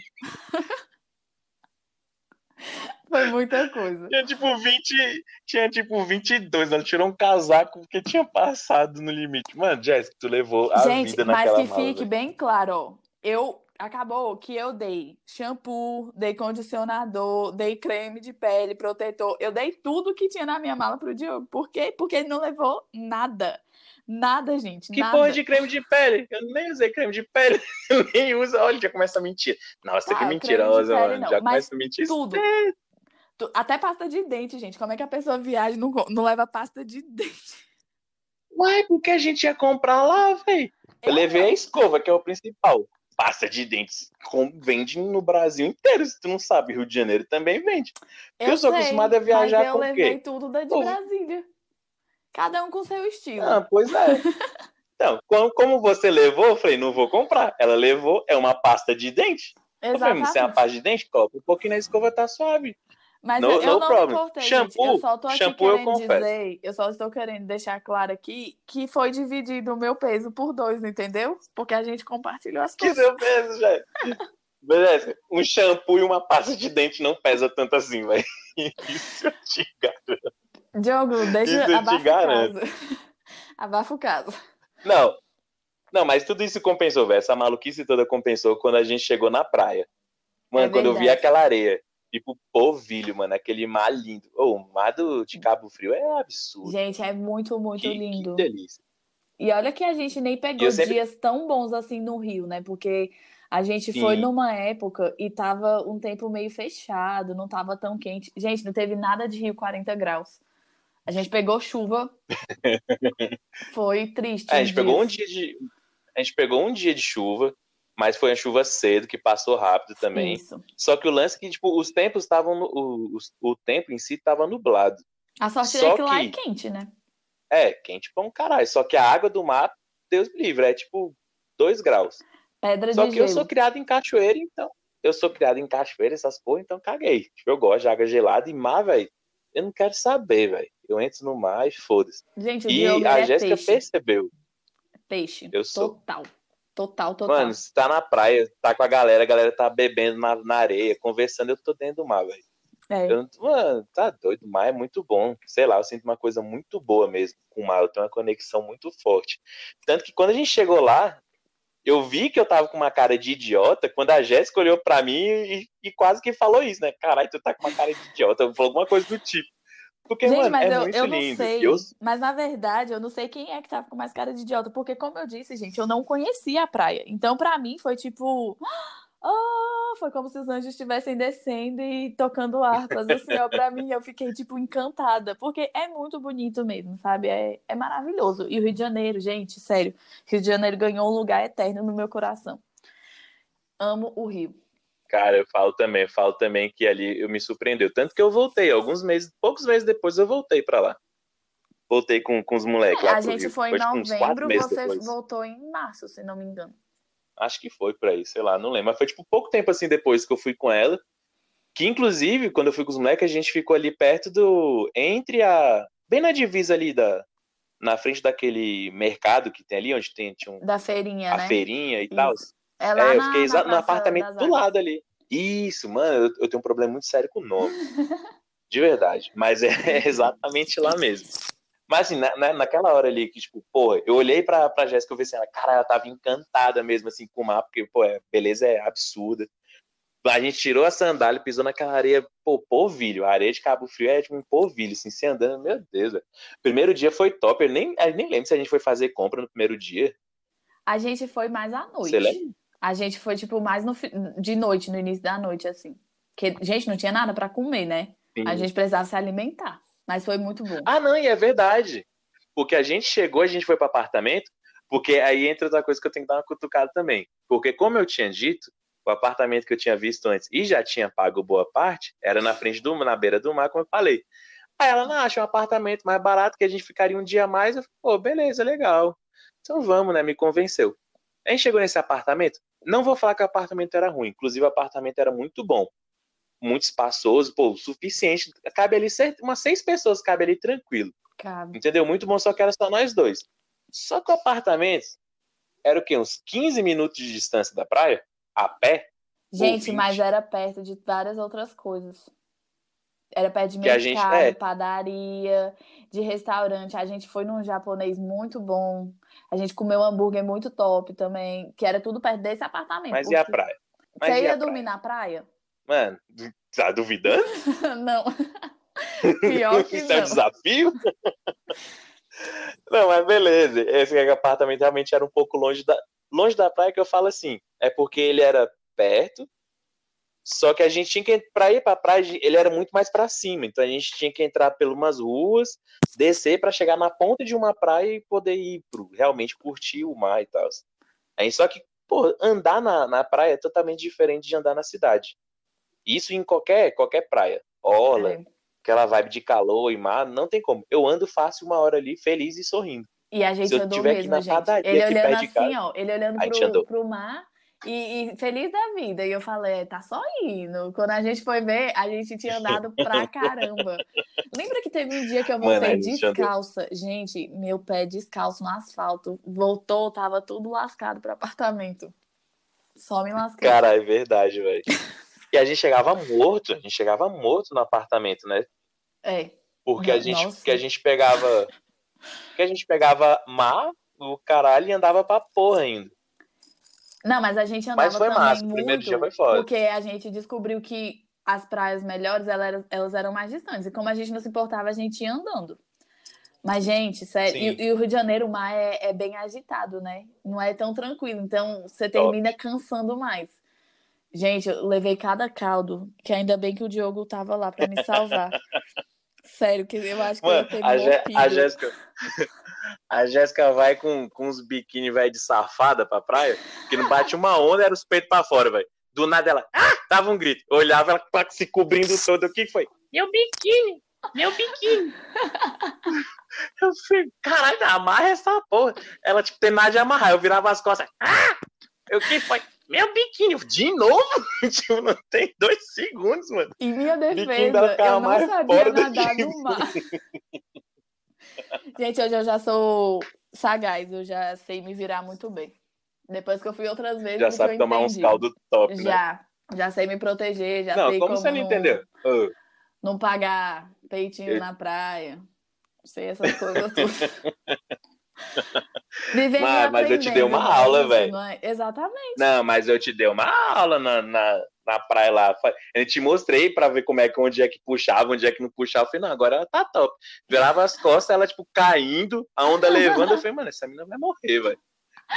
Foi muita coisa. Tinha tipo 20, tinha tipo 22. Ela tirou um casaco porque tinha passado no limite. Mano, Jéssica, tu levou a Gente, vida mas naquela que mala. fique velho. bem claro, ó. Eu acabou que eu dei shampoo, dei condicionador, dei creme de pele, protetor. Eu dei tudo que tinha na minha mala pro Diogo. Por quê? Porque ele não levou nada. Nada, gente. Que nada. porra de creme de pele? Eu nem usei creme de pele. Eu <laughs> nem uso. Olha, já começa a mentir. Nossa, Ah, que mentirosa, mano. Já mas começa a mentir. Tudo. Tu- Até pasta de dente, gente. Como é que a pessoa viaja e não, não leva pasta de <laughs> dente? Uai, porque a gente ia comprar lá, velho. Eu Eu levei a escova, que é o principal. Pasta de dentes vende no Brasil inteiro. Se tu não sabe, Rio de Janeiro também vende. Eu sou acostumada a viajar mas eu com o quê? levei tudo da de Pô. Brasília. Cada um com seu estilo. Ah, pois é. <laughs> Então, como, você levou, eu falei, não vou comprar. Ela levou, é uma pasta de dente. Eu falei, se é uma Exatamente. pasta de dente, coloca um pouquinho na escova, tá suave. Mas No- eu, eu no não problem. me importei, Shampoo, gente. Eu só tô aqui shampoo eu querendo confesso. dizer, eu só estou querendo deixar claro aqui que foi dividido o meu peso por dois, entendeu? Porque a gente compartilhou as Que coisas. seu peso, já. Beleza, um shampoo e uma pasta de dente não pesa tanto assim, velho. <laughs> Isso eu te garanto. Diogo, Isso deixa eu te abafa o garanto. caso. <laughs> Abafa o caso. Não, não, mas tudo isso compensou, velho. Essa maluquice toda compensou quando a gente chegou na praia. Mano, É quando eu vi aquela areia, tipo polvilho, mano, aquele mar lindo. Ô, o mar do, de Cabo Frio é absurdo. Gente, é muito, muito que, lindo. que delícia. E olha que a gente nem pegou sempre- dias tão bons assim no Rio, né? Porque a gente foi Sim. numa época e tava um tempo meio fechado, não tava tão quente. Gente, não teve nada de Rio 40 graus. A gente pegou chuva. <laughs> Foi triste. É, a gente pegou um dias. dia de. A gente pegou um dia de chuva, mas foi uma chuva cedo, que passou rápido também. Isso. Só que o lance é que, tipo, os tempos estavam. no- O, o, tempo em si estava nublado. A sorte Só é que lá é que- quente, né? É, quente pra um caralho. Só que a água do mar, Deus me livre, é tipo 2 graus. Pedra Só de que eu gelo. sou criado em cachoeira, então. Eu sou criado em cachoeira, essas porra, então caguei. Tipo, eu gosto de água gelada e mar, velho. Eu não quero saber, velho. Eu entro no mar e foda-se. Gente, o E a é Jéssica peixe. percebeu. Peixe. Eu sou. Total. Total, total. Mano, você tá na praia, tá com a galera, a galera tá bebendo na, na areia, conversando, eu tô dentro do mar, velho. É. Eu Mano, tá doido, o mar é muito bom. Sei lá, eu sinto uma coisa muito boa mesmo com o mar, eu tenho uma conexão muito forte. Tanto que quando a gente chegou lá, eu vi que eu tava com uma cara de idiota quando a Jéssica olhou pra mim e, e quase que falou isso, né? Caralho, tu tá com uma cara de idiota. Falou alguma coisa do tipo. Porque, Gente, mano, mas é eu, eu não lindo. sei. Eu, Mas na verdade, eu não sei quem é que tava com mais cara de idiota. Porque, como eu disse, gente, eu não conhecia a praia. Então, pra mim, foi tipo. <gasps> Ah, foi como se os anjos estivessem descendo e tocando harpas. Assim, ó, pra mim, eu fiquei, tipo, encantada. Porque é muito bonito mesmo, sabe? É, é maravilhoso. E o Rio de Janeiro, gente, sério. Rio de Janeiro ganhou um lugar eterno no meu coração. Amo o Rio. Cara, eu falo também, eu falo também que ali eu me surpreendeu. Tanto que eu voltei, alguns meses, poucos meses depois eu voltei pra lá. Voltei com, com os moleques lá É, a pro gente Rio. foi em tipo, novembro, você voltou em março, se não me engano. Acho que foi por aí, sei lá, não lembro. Mas foi tipo pouco tempo assim depois que eu fui com ela. Que inclusive, quando eu fui com os moleques, a gente ficou ali perto do. Entre a. Bem na divisa ali da. Na frente daquele mercado que tem ali, onde tem, tinha um- Da feirinha, a né? feirinha e tal. É lá É, eu na, fiquei na exa- no apartamento do lado ali. Isso, mano, eu, eu tenho um problema muito sério com o nome. <laughs> De verdade. Mas é exatamente lá mesmo. Mas assim, na, na- naquela hora ali que, tipo, pô, eu olhei pra, pra Jéssica e eu vi assim, ela, cara, ela tava encantada mesmo, assim, com o mar, porque, pô, é, beleza é absurda. A gente tirou a sandália, pisou naquela areia, pô, polvilho. A areia de Cabo Frio é tipo um polvilho, assim, se andando, meu Deus, velho. Primeiro dia foi top, eu nem, eu nem lembro se a gente foi fazer compra no primeiro dia. A gente foi mais à noite. Você lembra? A gente foi, tipo, mais no, de noite, no início da noite, assim. Porque, gente, não tinha nada pra comer, né? A gente precisava se alimentar. Mas foi muito bom. Ah, não, e é verdade. Porque a gente chegou, a gente foi para apartamento, porque aí entra outra coisa que eu tenho que dar uma cutucada também. Porque, como eu tinha dito, o apartamento que eu tinha visto antes e já tinha pago boa parte, era na frente do na beira do mar, como eu falei. Aí ela, não, acha um apartamento mais barato que a gente ficaria um dia a mais. Eu falei, pô, beleza, legal. Então vamos, né? Me convenceu. A gente chegou nesse apartamento. Não vou falar que o apartamento era ruim. Inclusive, o apartamento era muito bom. Muito espaçoso, pô, o suficiente. Cabe ali, umas seis pessoas, cabe ali tranquilo. Cabe. Entendeu? Muito bom, só que era só nós dois. Só que o apartamento era o quê? Uns 15 minutos de distância da praia? A pé? Gente, 20. mas era perto de várias outras coisas. Era perto de mercado, gente- é. padaria, de restaurante. A gente foi num japonês muito bom. A gente comeu um hambúrguer muito top também, que era tudo perto desse apartamento. Mas e a praia? Mas Você ia a dormir praia? na praia? Mano, tá duvidando? <laughs> não. <laughs> Pior que Isso é um não. desafio? não, mas beleza. Esse apartamento realmente era um pouco longe da, longe da praia, que eu falo assim. É porque ele era perto, só que a gente tinha que, pra ir pra praia, ele era muito mais pra cima. Então a gente tinha que entrar por umas ruas, descer pra chegar na ponta de uma praia e poder ir pro, realmente curtir o mar e tal. Aí, só que, pô, andar na, na praia é totalmente diferente de andar na cidade. Isso em qualquer, qualquer praia. Orla, É. aquela vibe de calor e mar, não tem como. Eu ando fácil uma hora ali, feliz e sorrindo. E a gente Se eu andou tiver mesmo, na gente. padaria Ele aqui olhando assim, ó, ele olhando pro, pro mar e, e feliz da vida. E eu falei, tá só indo. Quando a gente foi ver, a gente tinha andado pra caramba. Lembra que teve um dia que eu Mano, voltei andou. descalça? Gente, meu pé descalço no asfalto. Voltou, tava tudo lascado pro apartamento. Só me lascando. Cara, é verdade, velho. E a gente chegava morto, a gente chegava morto no apartamento, né? É. Porque a gente, nossa. porque a gente pegava. Porque a gente pegava mar, o caralho, e andava pra porra ainda. Não, mas a gente andava Mas foi também massa, o muito, primeiro dia foi foda. porque a gente descobriu que as praias melhores, elas eram, elas eram mais distantes. E como a gente não se importava, a gente ia andando. Mas, gente, sério, e, e o Rio de Janeiro, o mar é, é bem agitado, né? Não é tão tranquilo. Então, você termina cansando mais. Gente, eu levei cada caldo, que ainda bem que o Diogo tava lá pra me salvar. <laughs> Sério, que eu acho que eu Mano, a, Jé- a morrido. Jéssica. A Jéssica vai com, com uns biquíni, velho, de safada pra praia, que não bate uma onda, era os peitos pra fora, velho. Do nada ela, ah! Dava um grito. Eu olhava ela tá se cobrindo todo. O que que foi? Meu biquíni! Meu biquíni! <laughs> Eu falei, caralho, amarra essa porra. Ela, tipo, tem nada de amarrar. Eu virava as costas. Ah! Eu que foi? Meu biquíni, de novo? <laughs> tipo, não tem dois segundos, mano. Em minha defesa, eu não sabia nadar no mar. <laughs> <laughs> Gente, hoje eu já sou sagaz, eu já sei me virar muito bem. Depois que eu fui outras vezes. Já sabe tomar uns caldo top, né? Já. Já sei me proteger, já não, sei como, como você não, entendeu? Uh. Não pagar peitinho eu... na praia. Sei essas coisas tudo. <laughs> <laughs> Vivendo mas, mas eu te dei uma aula, velho. É? Exatamente. Não, mas eu te dei uma aula na, na, na praia lá. Eu te mostrei pra ver como é que onde é que puxava, onde é que não puxava. Eu falei, não, agora ela tá top. Virava as costas, ela, tipo, caindo, a onda levando. Eu falei, mano, essa menina vai morrer, velho.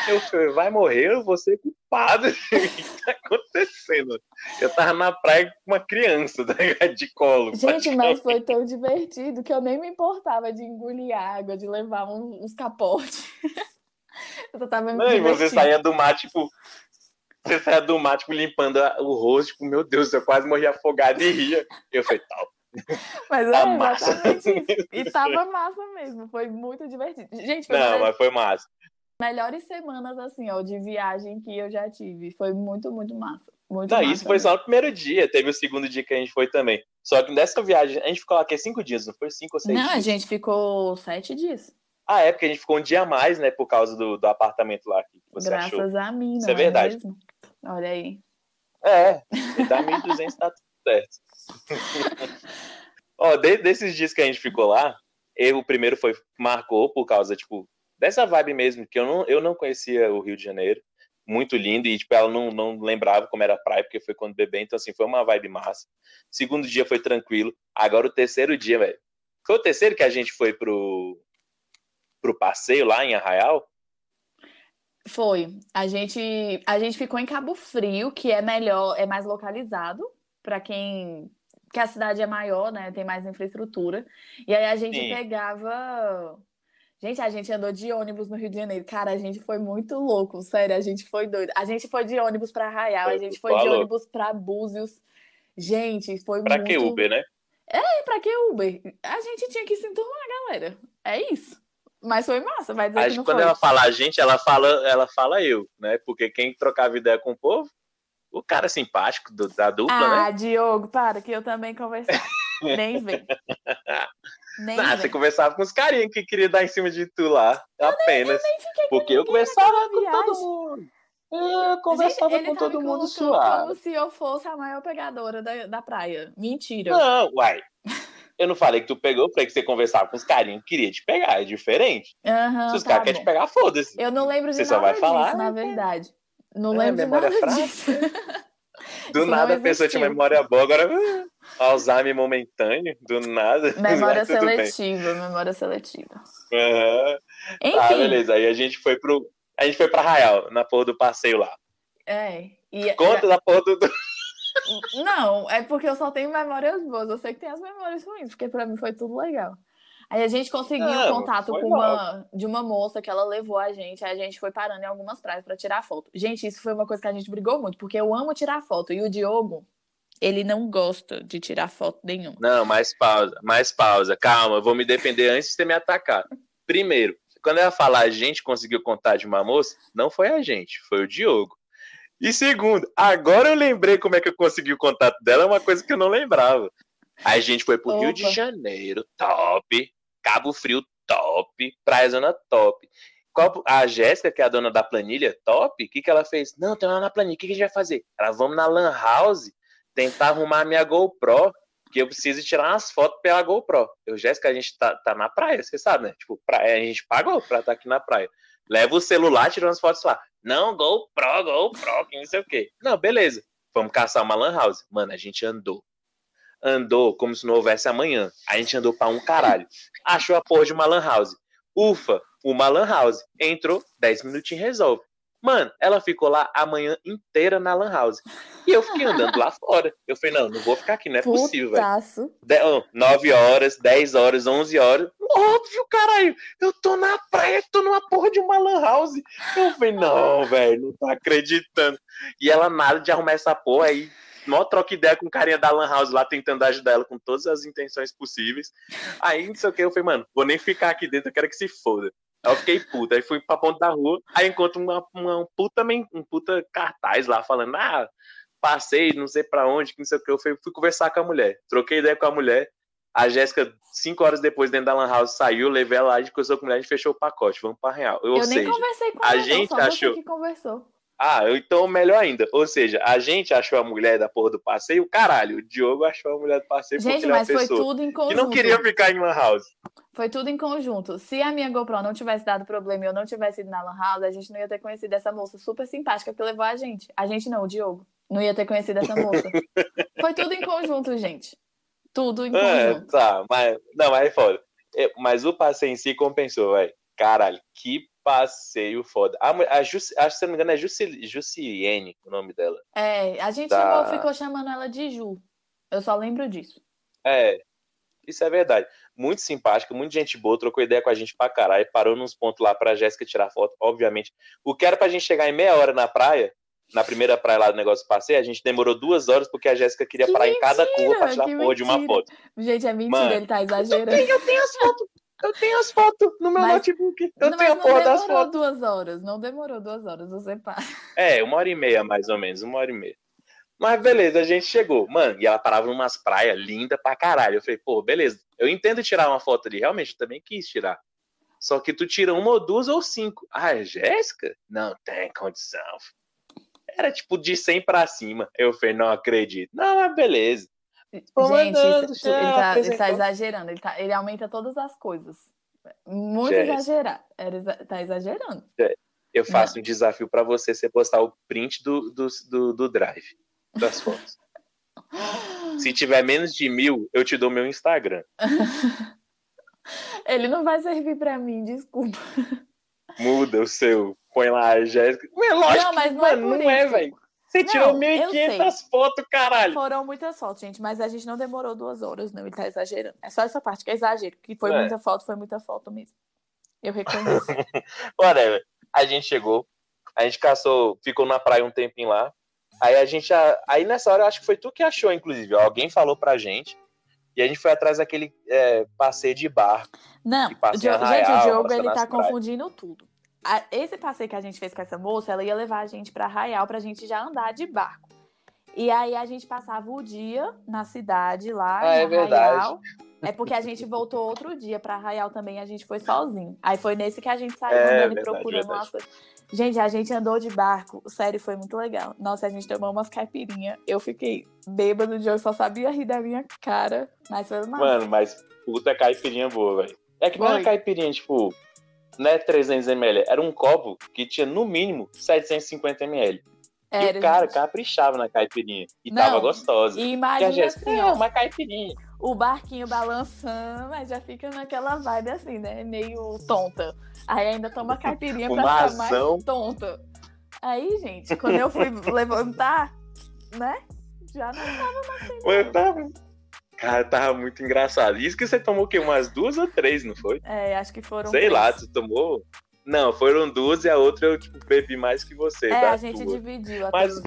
Eu falei, vai morrer, eu vou ser culpado. <laughs> o que tá acontecendo? Eu tava na praia com uma criança, tá de colo. Gente, mas foi tão divertido que eu nem me importava de engolir água, de levar uns capotes. <laughs> eu tava me Não, e você saía do mar, tipo, você saia do mar, tipo, limpando o rosto, tipo, meu Deus, eu quase morri afogado e ria. Eu falei, tal. Mas tá é massa. exatamente isso. <laughs> E tava massa mesmo, foi muito divertido. Gente, foi Não, mas foi massa melhores semanas, assim, ó, de viagem que eu já tive. Foi muito, muito massa. Muito não, massa isso foi mesmo. só no primeiro dia. Teve o segundo dia que a gente foi também. Só que nessa viagem, a gente ficou lá aqui cinco dias, não foi cinco ou seis não, dias? Não, a gente ficou sete dias. Ah, é, porque a gente ficou um dia a mais, né, por causa do, do apartamento lá. Que você Graças achou. a mim, Isso é, é verdade. Mesmo? Olha aí. É, dá 1.200 tá tudo certo. <laughs> Ó, de, desses dias que a gente ficou lá, eu, o primeiro foi, marcou por causa, tipo, dessa vibe mesmo, que eu não, eu não conhecia o Rio de Janeiro, muito lindo, e tipo, ela não, não lembrava como era a praia, porque foi quando bebê, então assim, foi uma vibe massa. Segundo dia foi tranquilo, agora o terceiro dia, velho, foi o terceiro que a gente foi pro, pro passeio lá em Arraial? Foi. A gente, a gente ficou em Cabo Frio, que é melhor, é mais localizado para quem que a cidade é maior, né? Tem mais infraestrutura. E aí a gente Sim. pegava Gente, a gente andou de ônibus no Rio de Janeiro. Cara, a gente foi muito louco, sério, a gente foi doido. A gente foi de ônibus para Arraial, a gente foi de ônibus para Búzios. Gente, foi pra muito... que Uber, né? É, pra que Uber? A gente tinha que se enturmar, galera. É isso. Mas foi massa, vai dizer a que não Quando foi. ela fala a gente, ela fala, ela fala eu, né? Porque quem trocava ideia com o povo, o cara simpático do, da dupla, ah, né? Ah, Diogo, para, que eu também conversava. Nem vem. <laughs> Nem ah, você conversava com os carinhos que queria dar em cima de tu lá. Eu apenas. Nem, eu porque eu conversava com todo mundo. Eu conversava Gente, com todo mundo suave. Como se eu fosse a maior pegadora da, da praia. Mentira. Não, uai. Eu não falei que tu pegou, eu falei que você conversava com os carinhos que queria te pegar. É diferente. Uhum, se os tá caras querem te pegar, foda-se. Eu não lembro de você nada só vai disso, falar, na verdade. Não é, lembro de nada disso. <laughs> Do Isso nada a pessoa tinha memória boa, agora uh, Alzheimer momentâneo, do nada. <laughs> Memória seletiva, memória seletiva. Uhum. Enfim. Ah, beleza. Aí a gente foi pro. A gente foi pra Arraial, na porra do passeio lá. É. E, Conta da porra do. Não, é porque eu só tenho memórias boas. Eu sei que tem as memórias ruins, porque pra mim foi tudo legal. Aí a gente conseguiu o contato com uma, de uma moça que ela levou a gente. Aí a gente foi parando em algumas praias para tirar foto. Gente, isso foi uma coisa que a gente brigou muito, porque eu amo tirar foto. E o Diogo, ele não gosta de tirar foto nenhuma. Não, mais pausa, mais pausa. Calma, eu vou me defender antes de você me atacar. Primeiro, quando ela falar a gente conseguiu contar de uma moça, não foi a gente, foi o Diogo. E segundo, agora eu lembrei como é que eu consegui o contato dela, é uma coisa que eu não lembrava. A gente foi pro Opa. Rio de Janeiro, top. Cabo Frio top, Praia Zona top. A Jéssica, que é a dona da planilha, top, o que, que ela fez? Não, tem lá na planilha, o que, que a gente vai fazer? Ela, vamos na Lan House tentar arrumar a minha GoPro, que eu preciso tirar umas fotos pela GoPro. Eu, Jéssica, a gente tá, tá na praia, você sabe, né? Tipo, praia, a gente pagou pra estar tá aqui na praia. Leva o celular, tira umas fotos lá. Não, GoPro, GoPro, que não sei o quê. Não, beleza. Vamos caçar uma Lan House. Mano, a gente andou andou como se não houvesse amanhã. A gente andou para um caralho. Achou a porra de uma lan house. Ufa, uma lan house. Entrou, 10 minutinhos resolve. Mano, ela ficou lá a manhã inteira na lan house. E eu fiquei andando lá <laughs> fora. Eu falei, não, não vou ficar aqui, não é Putaço. possível, velho. 9 horas, 10 horas, 11 horas. Óbvio, caralho. Eu tô na praia, tô numa porra de uma lan house. Eu falei, não, <laughs> velho, não tô acreditando. E ela nada de arrumar essa porra aí mó troca ideia com o carinha da Lan House lá, tentando ajudar ela com todas as intenções possíveis. Aí, não sei o que, eu falei, mano, vou nem ficar aqui dentro, eu quero que se foda. Aí eu fiquei puta. Aí fui pra ponta da rua, aí encontro uma, uma puta, um puta cartaz lá falando, ah, passei, não sei pra onde, que não sei o que. Eu fui, fui conversar com a mulher. Troquei ideia com a mulher. A Jéssica, cinco horas depois, dentro da Lan House, saiu, levei ela lá, a gente conversou com a mulher, a gente fechou o pacote. Vamos pra real. Eu, nem conversei com a ela, gente não, achou- que conversou. Ah, então melhor ainda. Ou seja, a gente achou a mulher da porra do passeio, caralho. O Diogo achou a mulher do passeio porque Gente, ele é uma mas foi pessoa tudo em que conjunto. não queria ficar em Lan House. Foi tudo em conjunto. Se a minha GoPro não tivesse dado problema e eu não tivesse ido na Lan House, a gente não ia ter conhecido essa moça super simpática que levou a gente. A gente não, o Diogo. Não ia ter conhecido essa moça. <laughs> Foi tudo em conjunto, gente. Tudo em É, conjunto. tá, mas. Não, mas é foda. É, mas o passeio em si compensou, velho. Caralho, que passeio foda. A, a Jussi, acho que se não me engano é Jussi, Jussiene o nome dela. É, a gente Tá. chamou, ficou chamando ela de Ju. Eu só lembro disso. É, isso é verdade. Muito simpática, muita gente boa, trocou ideia com a gente pra caralho, parou nos pontos lá pra Jéssica tirar foto, obviamente. O que era pra gente chegar em meia hora na praia, na primeira praia lá do negócio do passeio, a gente demorou duas horas porque a Jéssica queria Que parar em cada curva pra mentira, tirar porra de uma mentira. foto. Gente, é mentira, Mano, ele tá Eu exagerando. tenho, eu tenho as fotos. Eu tenho as fotos no meu Mas- notebook. Eu Não, tenho a não porra das demorou fotos. duas horas. Não demorou duas horas, você para. É, uma hora e meia, mais ou menos, uma hora e meia. Mas beleza, a gente chegou. Mano, e ela parava em umas praias lindas pra caralho. Eu falei, pô, beleza. Eu entendo tirar uma foto ali, realmente, eu também quis tirar. Só que tu tira uma ou duas ou cinco. Ah, é Jéssica? Não tem condição. Era tipo de 100 pra cima. Eu falei, não acredito. Não, mas beleza. Gente, ele, tá, ele tá exagerando. Ele, tá- ele aumenta todas as coisas. Muito Jéssica. exagerado. Era exa- tá exagerando. Eu faço um desafio pra você, você postar o print do, do, do, do drive das fotos. <laughs> Se tiver menos de mil, eu te dou meu Instagram. Ele não vai servir pra mim, desculpa. Muda o seu. Põe lá a Jéssica. Mas lógico Não, mas que, não é mano, por não é, isso. velho. Você Não, tirou eu 1.500 fotos, caralho. Foram muitas fotos, gente, mas a gente não demorou duas horas, não. Ele tá exagerando. É só essa parte que é exagero. Que foi É. muita foto, foi muita foto mesmo. Eu reconheço. <laughs> Whatever. A gente chegou, a gente caçou, ficou na praia um tempinho lá. Aí a gente. Aí nessa hora eu acho que foi tu que achou, inclusive. Alguém falou pra gente. E a gente foi atrás daquele é, passeio de barco. Não, o Diogo- gente, o Diogo ele tá praias. confundindo tudo. A- esse passeio que a gente fez com essa moça, ela ia levar a gente pra Arraial pra gente já andar de barco. E aí a gente passava o dia na cidade lá, Ah, em é verdade. Arraial. É porque a gente voltou outro dia pra Arraial também, a gente foi sozinho. Aí foi nesse que a gente saiu É, andando e verdade, procurando verdade. coisas. Gente, a gente andou de barco, sério, foi muito legal. Nossa, a gente tomou umas caipirinhas. Eu fiquei bêbado, o Diogo só sabia rir da minha cara. Mas foi massa. Mano, mas puta caipirinha boa, velho. É que não é caipirinha, tipo, não é 300ml. Era um copo que tinha no mínimo 750ml. E Era, o cara gente. caprichava na caipirinha. E Não, tava gostosa. E E imagina Jéssica, assim, é uma caipirinha. o barquinho balançando, mas já fica naquela vibe assim, né? Meio tonta. Aí ainda toma caipirinha <laughs> pra ficar mais tonta. Aí, gente, quando eu fui <laughs> levantar, né? Já não tava mais eu tava... Cara, tava muito engraçado. Isso que você tomou o quê? Umas duas ou três, não foi? É, acho que foram. Sei três. lá, tu tomou. Não, foram duas e a outra eu tipo, bebi mais que você. É, a gente tua. dividiu a Mas-.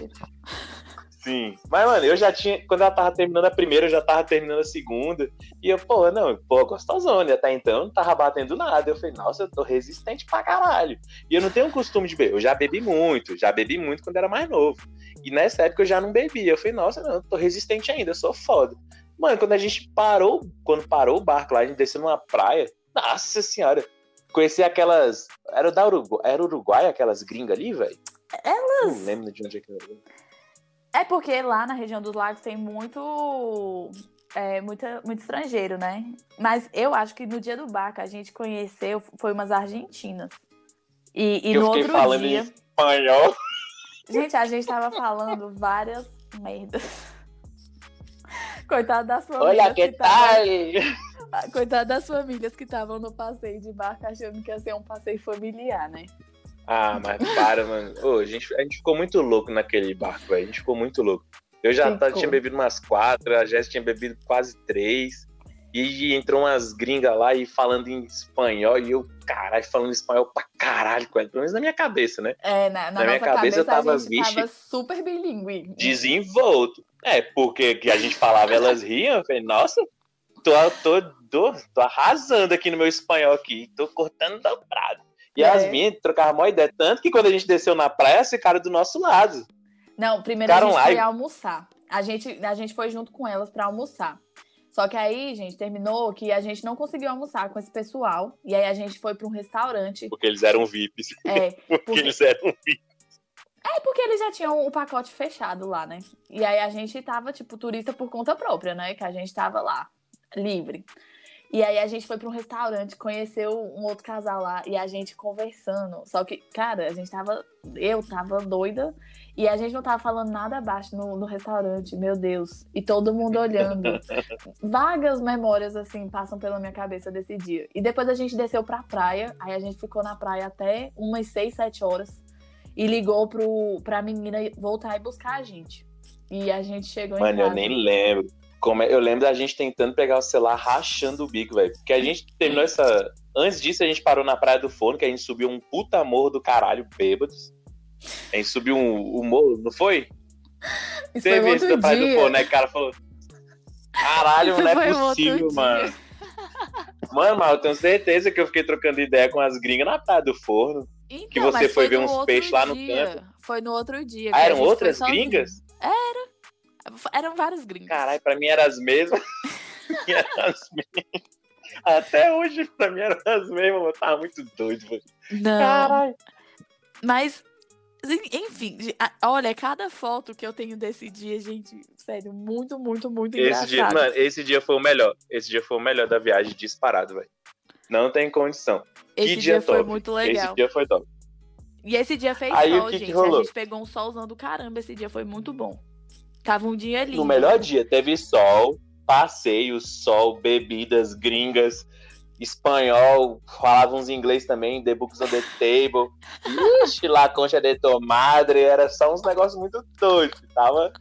Sim. Mas, mano, eu já tinha. Quando ela tava terminando a primeira, eu já tava terminando a segunda. E eu, pô, não, pô, gostosona. Até então não tava batendo nada. Eu falei, nossa, eu tô resistente pra caralho. E eu não tenho o costume de beber. Eu já bebi muito, já bebi muito quando era mais novo. E nessa época eu já não bebia. Eu falei, nossa, não, eu tô resistente ainda, eu sou foda. Mano, quando a gente parou, quando parou o barco lá, a gente desceu numa praia, nossa senhora. Conheci aquelas. Era da Uruguai, era Uruguai aquelas gringas ali, velho? Elas. Não lembro de onde é que era. É porque lá na região dos lagos tem muito. É, muita, muito estrangeiro, né? Mas eu acho que no dia do barco a gente conheceu foi umas argentinas. E, e eu no outro falando dia. em espanhol. Gente, a gente tava falando várias merdas. Coitado das famílias. Olha que tavam- tal! Coitado das famílias que estavam no passeio de barco achando que ia ser um passeio familiar, né? Ah, mas para, mano. Ô, a, gente, a gente ficou muito louco naquele barco, velho. A gente ficou muito louco. Eu já tinha bebido umas quatro, a Jéssica tinha bebido quase três. E entrou umas gringas lá e falando em espanhol. E eu, caralho, falando espanhol pra caralho com ela. Pelo menos na minha cabeça, né? É, na, na Na minha nossa cabeça eu tava, a gente tava super bilíngue. Desenvolto. É, porque que a gente falava, elas riam. Eu falei, nossa, tô, tô, tô, tô arrasando aqui no meu espanhol aqui. Tô cortando dobrado. E é. as minhas trocavam uma ideia. Tanto que quando a gente desceu na praia, ficaram do nosso lado. Não, primeiro Ficaram a gente foi almoçar. A gente, a gente foi junto com elas para almoçar. Só que aí, gente, terminou que a gente não conseguiu almoçar com esse pessoal. E aí a gente foi para um restaurante. Porque eles eram VIPs. É. <laughs> porque, porque eles eram VIPs. É porque eles já tinham o pacote fechado lá, né? E aí a gente tava, tipo, turista por conta própria, né? Que a gente tava lá, livre. E aí a gente foi para um restaurante, conheceu um outro casal lá e a gente conversando. Só que, cara, a gente tava. Eu tava doida e a gente não tava falando nada abaixo no, no restaurante, meu Deus. E todo mundo olhando. <laughs> Vagas memórias, assim, passam pela minha cabeça desse dia. E depois a gente desceu pra praia, aí a gente ficou na praia até umas 6, 7 horas e ligou pro, pra menina voltar e buscar a gente. E a gente chegou Mano, em casa. eu nem lembro. Como é, eu lembro da gente tentando pegar o celular rachando o bico, velho. Porque a gente terminou essa. Antes disso, a gente parou na Praia do Forno, que a gente subiu um puta morro do caralho, bêbados. A gente subiu um, um morro, não foi? Isso Teve foi esse da Praia dia. do Forno, né? O cara falou. Caralho, Isso não é possível, mano. Mano, mas eu tenho certeza que eu fiquei trocando ideia com as gringas na Praia do Forno. Então, que você foi, foi ver uns peixes lá no canto. Foi no outro dia. Ah, eram outras gringas? Era. Eram várias gringas. Caralho, pra mim eram <laughs> <laughs> as mesmas. Até hoje, pra mim eram as mesmas, eu tava muito doido. Mano. Não. Caralho. Mas, enfim, olha, cada foto que eu tenho desse dia, gente, sério, muito, muito, muito esse engraçado. Dia, mano, esse dia foi o melhor. Esse dia foi o melhor da viagem, disparado, velho. Não tem condição. Esse dia, dia foi top. muito legal. Esse dia foi top. E esse dia fez Aí, sol, que gente. Que a gente pegou um solzão do caramba. Esse dia foi muito bom. Tava um dia lindo. No melhor dia, teve sol, passeio, sol, bebidas gringas, espanhol, falavam uns inglês também, The Books on the Table. Ixi, La Concha de Tomadre, era só uns negócios muito doidos. Tava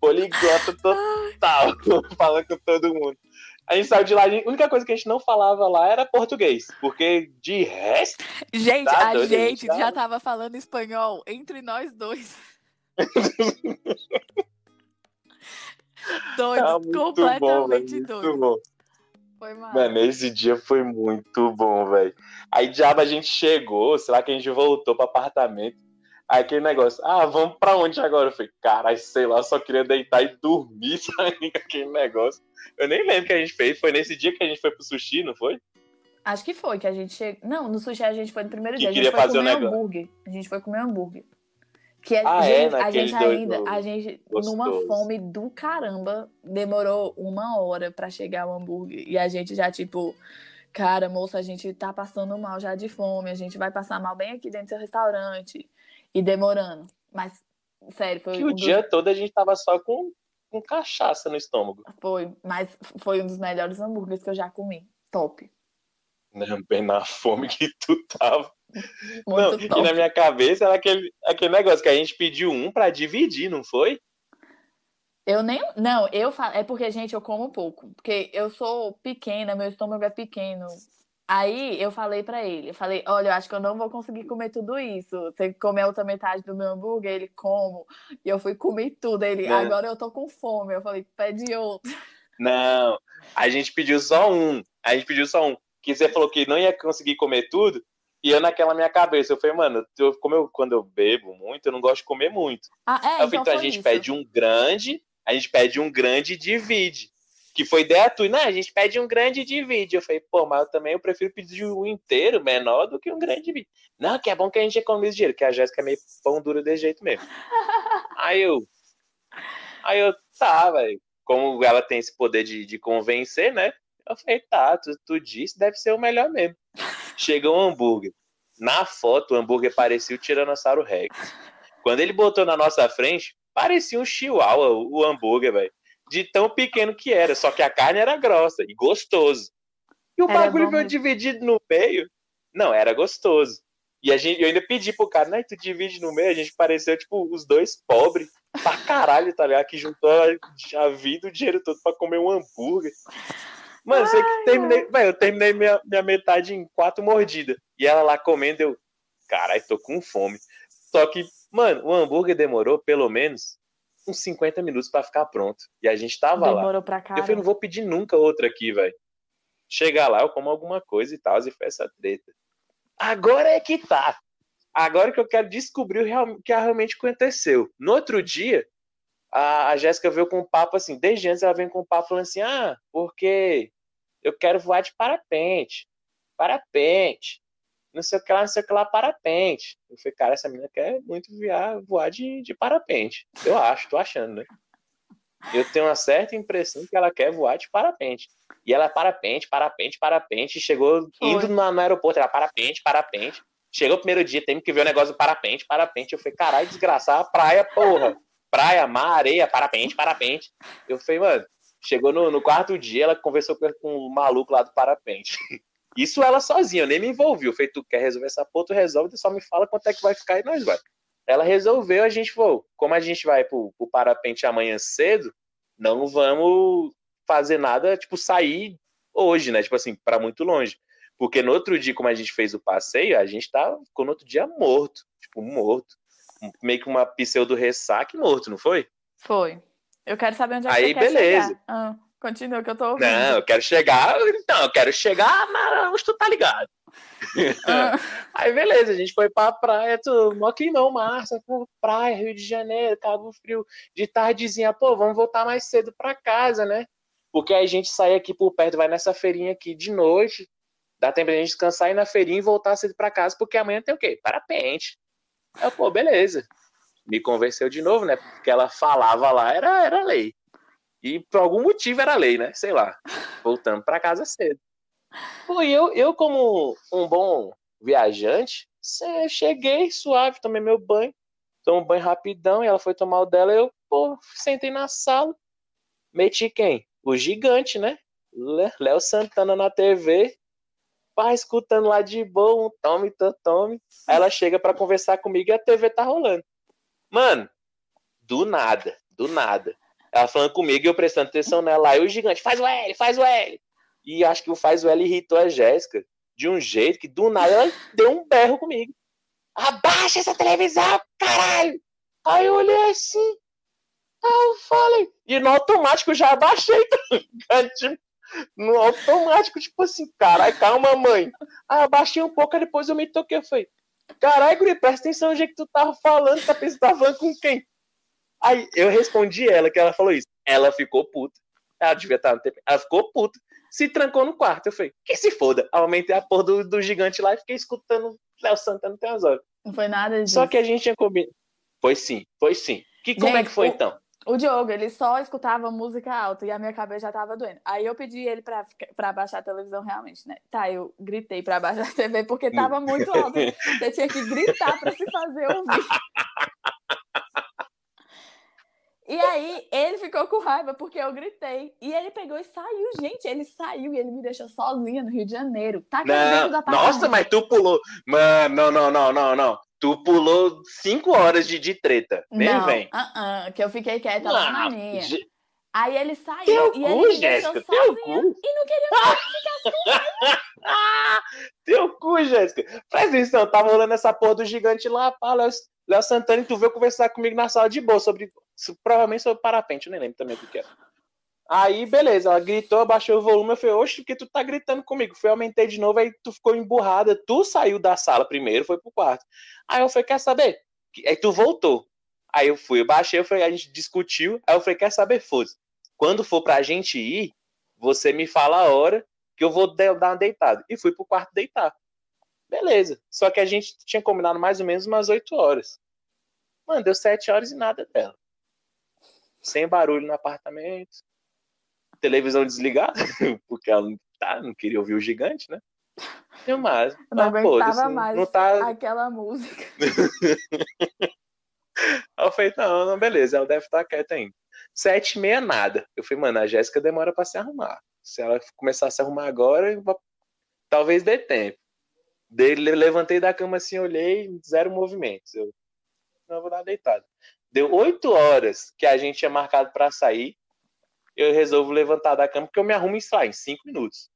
poliglota total, <laughs> falando com todo mundo. A gente saiu de lá, a única coisa que a gente não falava lá era português, porque de resto. Gente, tá a doido, gente tá... já tava falando espanhol entre nós dois. <laughs> doido, tá completamente bom, doido. Bom. Foi mal. Mano, esse dia foi muito bom, velho. Aí diabo a gente chegou, sei lá que a gente voltou pro apartamento. Aí aquele negócio, ah, vamos pra onde agora? Eu falei, caralho, sei lá, só queria deitar e dormir, <laughs> sabe? Aquele negócio. Eu nem lembro o que a gente fez. Foi nesse dia que a gente foi pro sushi, não foi? Acho que foi, que a gente chegou. Não, no sushi a gente foi no primeiro que dia. A gente foi fazer comer um hambúrguer. A gente foi comer hambúrguer. Que a, ah, gente, é? a gente ainda, a gente, Gostoso. numa fome do caramba, demorou uma hora para chegar o hambúrguer. E a gente já, tipo, cara, moça, a gente tá passando mal já de fome, a gente vai passar mal bem aqui dentro do seu restaurante. E demorando. Mas, sério, foi. Que um o dia dos... todo a gente tava só com com cachaça no estômago. Foi, mas foi um dos melhores hambúrgueres que eu já comi. Top. Não, bem na fome que tu tava. Muito não, top. e na minha cabeça era aquele, aquele negócio que a gente pediu um para dividir, não foi? Eu nem. Não, eu falo. É porque, gente, eu como pouco. Porque eu sou pequena, meu estômago é pequeno. Aí eu falei para ele, eu falei, olha, eu acho que eu não vou conseguir comer tudo isso. Você comer a outra metade do meu hambúrguer, ele como. E eu fui comer tudo. Ele, não. agora eu tô com fome. Eu falei, pede outro. Não, a gente pediu só um. A gente pediu só um. Que você falou que não ia conseguir comer tudo. E eu naquela minha cabeça, eu falei, mano, eu, como eu, quando eu bebo muito, eu não gosto de comer muito. Ah, é, eu falei, então, então a gente isso. pede um grande, a gente pede um grande e divide que foi ideia tua. Não, a gente pede um grande de vídeo. Eu falei, pô, mas eu também eu prefiro pedir um inteiro, menor, do que um grande vídeo. Não, que é bom que a gente economize dinheiro, que a Jéssica é meio pão duro desse jeito mesmo. <laughs> aí eu. Aí eu, tá, velho. Como ela tem esse poder de, de convencer, né? Eu falei, tá, tu, tu disse, deve ser o melhor mesmo. Chega um hambúrguer. Na foto, o hambúrguer parecia o Tiranossauro Rex. Quando ele botou na nossa frente, parecia um chihuahua, o, o hambúrguer, velho de tão pequeno que era, só que a carne era grossa e gostoso. E o era bagulho veio dividido no meio. Não, era gostoso. E a gente, eu ainda pedi pro cara, né, tu divide no meio, a gente pareceu, tipo, os dois pobres pra caralho, tá ligado? Que juntou a vida, o dinheiro todo pra comer um hambúrguer. Mano, sei que terminei, véio, eu terminei minha, minha metade em quatro mordidas. E ela lá comendo, eu, caralho, tô com fome. Só que, mano, o hambúrguer demorou pelo menos uns 50 minutos para ficar pronto. E a gente tava Demorou lá. Pra Eu falei, não vou pedir nunca outra aqui, velho. Chegar lá, eu como alguma coisa e tal, e foi essa treta. Agora é que tá. Agora que eu quero descobrir o que realmente aconteceu. No outro dia, a, a Jéssica veio com um papo assim, desde antes ela vem com um papo falando assim, ah, porque eu quero voar de parapente, parapente, não sei o que lá, não sei o que lá, parapente. Eu falei, cara, essa menina quer muito voar, voar de, de parapente. Eu acho, tô achando, né? Eu tenho uma certa impressão que ela quer voar de parapente. E ela é parapente, parapente, parapente, chegou indo no, no aeroporto, ela parapente, parapente. Chegou o primeiro dia, tem que ver o negócio do parapente, parapente. Eu falei, caralho, desgraçar, praia, porra. Praia, mar, areia, parapente, parapente. Eu falei, mano, chegou no, no quarto dia, ela conversou com, com o maluco lá do parapente. <laughs> Isso ela sozinha, eu nem me envolvi. Eu falei, tu quer resolver essa porra, tu resolve, tu só me fala quanto é que vai ficar e nós vai. Ela resolveu, a gente falou, como a gente vai pro, pro parapente amanhã cedo, não vamos fazer nada, tipo, sair hoje, né? Tipo assim, para muito longe. Porque no outro dia, como a gente fez o passeio, a gente tá, ficou no outro dia morto. Tipo, morto. Meio que uma pseudo ressaca morto, não foi? Foi. Eu quero saber onde é que Aí, você beleza. Ah, continua que eu tô ouvindo. Não, eu quero chegar. Então, eu quero chegar, mas tu tá ligado. <laughs> Ah. Aí, beleza, a gente foi pra praia, tu, mó climão, Márcia, praia, Rio de Janeiro, Cabo Frio, de tardezinha, pô, vamos voltar mais cedo pra casa, né? Porque a gente sai aqui por perto, vai nessa feirinha aqui de noite, Dá tempo de a gente descansar, ir na feirinha e voltar cedo para casa, porque amanhã tem o quê? Parapente. Aí, pô, beleza. Me convenceu de novo, né? Porque ela falava lá, era, era lei. E por algum motivo era lei, né? Sei lá. Voltando para casa cedo. E eu, eu, como um bom viajante, cheguei suave, tomei meu banho, tomei um banho rapidão, e ela foi tomar o dela, eu, pô, sentei na sala, meti quem? O gigante, né? Léo Santana na TV, pá, escutando lá de boa, um tome, tome. Aí ela chega para conversar comigo e a TV tá rolando. Mano, do nada, do nada. Ela falando comigo e eu prestando atenção nela. Aí o gigante, faz o L, faz o L. E acho que o faz o L irritou a Jéssica de um jeito que do nada ela deu um berro comigo. Abaixa essa televisão, caralho! Aí eu olhei assim. Aí eu falei. E no automático eu já abaixei. Tá no automático, tipo assim, caralho, calma, mãe. Ah, baixei um pouco, depois eu me toquei. Eu falei, caralho, Guri, presta atenção no jeito que tu tava falando, tá pensando tava falando com quem? Aí eu respondi ela que ela falou isso. Ela ficou puta. Ela devia estar no tempo. Ela ficou puta. Se trancou no quarto. Eu falei, que se foda. Aumentei a porra do, do gigante lá e fiquei escutando Léo Santana tem umas horas. Não foi nada disso. Só que a gente tinha combinado. Foi sim, foi sim. Que, como gente, é que foi o, então? O Diogo, ele só escutava música alta e a minha cabeça já tava doendo. Aí eu pedi ele pra, pra baixar a televisão realmente, né? Tá, eu gritei pra baixar a TV porque tava muito alto. <laughs> Você tinha que gritar pra se fazer ouvir. <laughs> E aí ele ficou com raiva porque eu gritei. E ele pegou e saiu, gente. Ele saiu e ele me deixou sozinha no Rio de Janeiro. Tá não, Nossa, mas tu pulou. Mano, não, não, não, não, não. Tu pulou cinco horas de, de treta. Nem não, vem. Uh -uh, que eu fiquei quieta lá na minha. Aí ele saiu teu e cu, ele me Jéssica, deixou sozinha cu. e não queria que eu ficasse com <laughs> Teu cu, Jéssica. Presta atenção, tava rolando essa porra do gigante lá, pá, Léo, Santana, tu veio conversar comigo na sala de boa sobre, provavelmente sobre parapente, eu nem lembro também o que era. Aí, beleza, ela gritou, abaixou o volume, eu falei, oxe, porque tu tá gritando comigo? Fui, aumentei de novo, aí tu ficou emburrada, tu saiu da sala primeiro, foi pro quarto. Aí eu falei, quer saber? Aí tu voltou. Aí eu fui, eu baixei, eu falei, a gente discutiu, aí eu falei, quer saber? Foda-se. Quando for pra gente ir, você me fala a hora que eu vou dar uma deitada. E fui pro quarto deitar. Beleza. Só que a gente tinha combinado mais ou menos umas 8 horas. Mano, deu 7 horas e nada dela. Sem barulho no apartamento televisão desligada, <laughs> porque ela não, tá, não queria ouvir o gigante, né? Eu mais. Não aguentava mais não tá... aquela música. <laughs> Eu falei, não, não, beleza, ela deve estar quieta ainda. Sete e meia, nada. Eu falei, mano, a Jéssica demora pra se arrumar. Se ela começar a se arrumar agora, talvez dê tempo. Dele, levantei da cama assim, olhei, zero movimentos. Eu não vou dar deitado. Deu oito horas que a gente tinha marcado para sair eu resolvo levantar da cama porque eu me arrumo e saio em cinco minutos.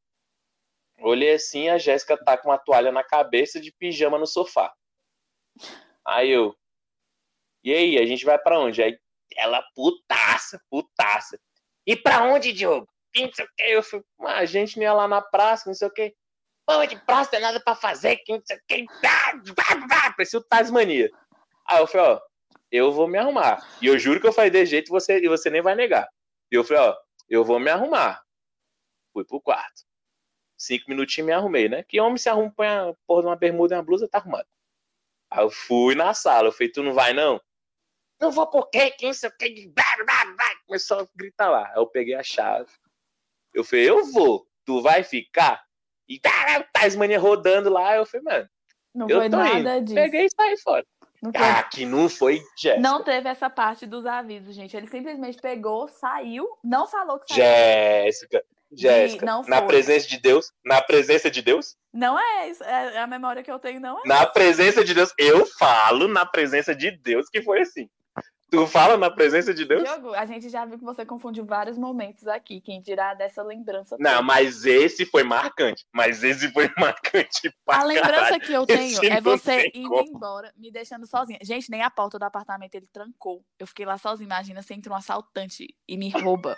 Olhei assim, a Jéssica tá com uma toalha na cabeça de pijama no sofá. Aí eu, e aí, a gente vai para onde? Aí ela, putaça, putaça. E para onde, Diogo? Não sei o que. Eu fui, a gente ia lá na praça, não sei o que. Pô, de praça tem nada pra fazer, que não sei o que. Parecia o Tasmania. Aí eu falei, ó, eu vou me arrumar. E eu juro que eu falei de jeito você, e você nem vai negar. E eu falei, ó, eu vou me arrumar. Fui pro quarto. Cinco minutinhos me arrumei, né? Que homem se arruma, põe a porra de uma bermuda e uma blusa, tá arrumado. Aí eu fui na sala, eu falei, tu não vai não? Não vou por quê? Que não sei o que. Começou a gritar lá. Aí eu peguei a chave. Eu falei, eu vou. Tu vai ficar? E tá, Tasmania rodando lá. Eu falei, mano, Não eu foi tô nada indo. disso. Peguei e saí fora. Não foi Ah, que não foi Jéssica. Não teve essa parte dos avisos, gente. Ele simplesmente pegou, saiu, não falou que saiu. Jéssica. Jéssica. Na foi. presença de Deus. Na presença de Deus? Não é isso. É a memória que eu tenho, não é. Na presença de Deus. Eu falo na presença de Deus que foi assim. Tu fala na presença de Deus? Diogo, a gente já viu que você confundiu vários momentos aqui. Quem dirá dessa lembrança? Não, toda. mas esse foi marcante. Mas esse foi <laughs> marcante pra A lembrança caralho. que eu tenho Esse é não você indo como. embora, me deixando sozinha. Gente, nem a porta do apartamento ele trancou. Eu fiquei lá sozinha. Imagina se entra um assaltante e me rouba.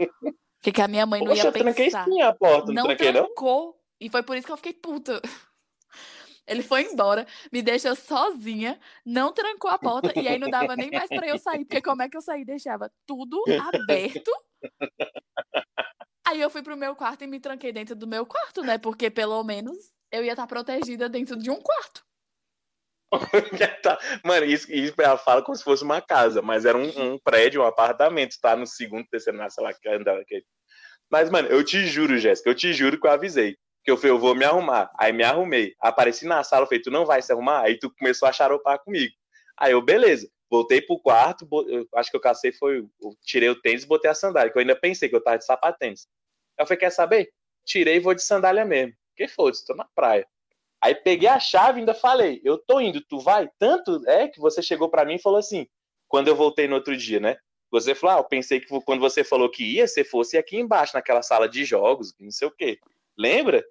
O que, que a minha mãe não Poxa, ia eu tranquei pensar? sim a porta, não, não tranquei não? trancou. E foi por isso que eu fiquei puta. Ele foi embora, me deixou sozinha, não trancou a porta e aí não dava nem mais pra eu sair, porque como é que eu saí? Deixava tudo aberto. Aí eu fui pro meu quarto e me tranquei dentro do meu quarto, né? Porque pelo menos eu ia estar protegida dentro de um quarto. Tá. Mano, isso, isso ela fala como se fosse uma casa, mas era um, um prédio, um apartamento, tá? No segundo, terceiro, sei lá, que andava. Mas, mano, eu te juro, Jéssica, eu te juro que eu avisei. Que eu falei, eu vou me arrumar. Aí me arrumei. Apareci na sala, eu falei, tu não vai se arrumar? Aí tu começou a charopar comigo. Aí eu, beleza. Voltei pro quarto, eu acho que eu cacei foi, eu tirei o tênis e botei a sandália, que eu ainda pensei que eu tava de sapatênis. Aí eu falei, quer saber? Tirei e vou de sandália mesmo. Que foda-se, tô na praia. Aí peguei a chave e ainda falei, eu tô indo, tu vai? Tanto é que você chegou pra mim e falou assim, quando eu voltei no outro dia, né? Você falou, ah, eu pensei que quando você falou que ia, você fosse aqui embaixo, naquela sala de jogos, não sei o quê. Lembra?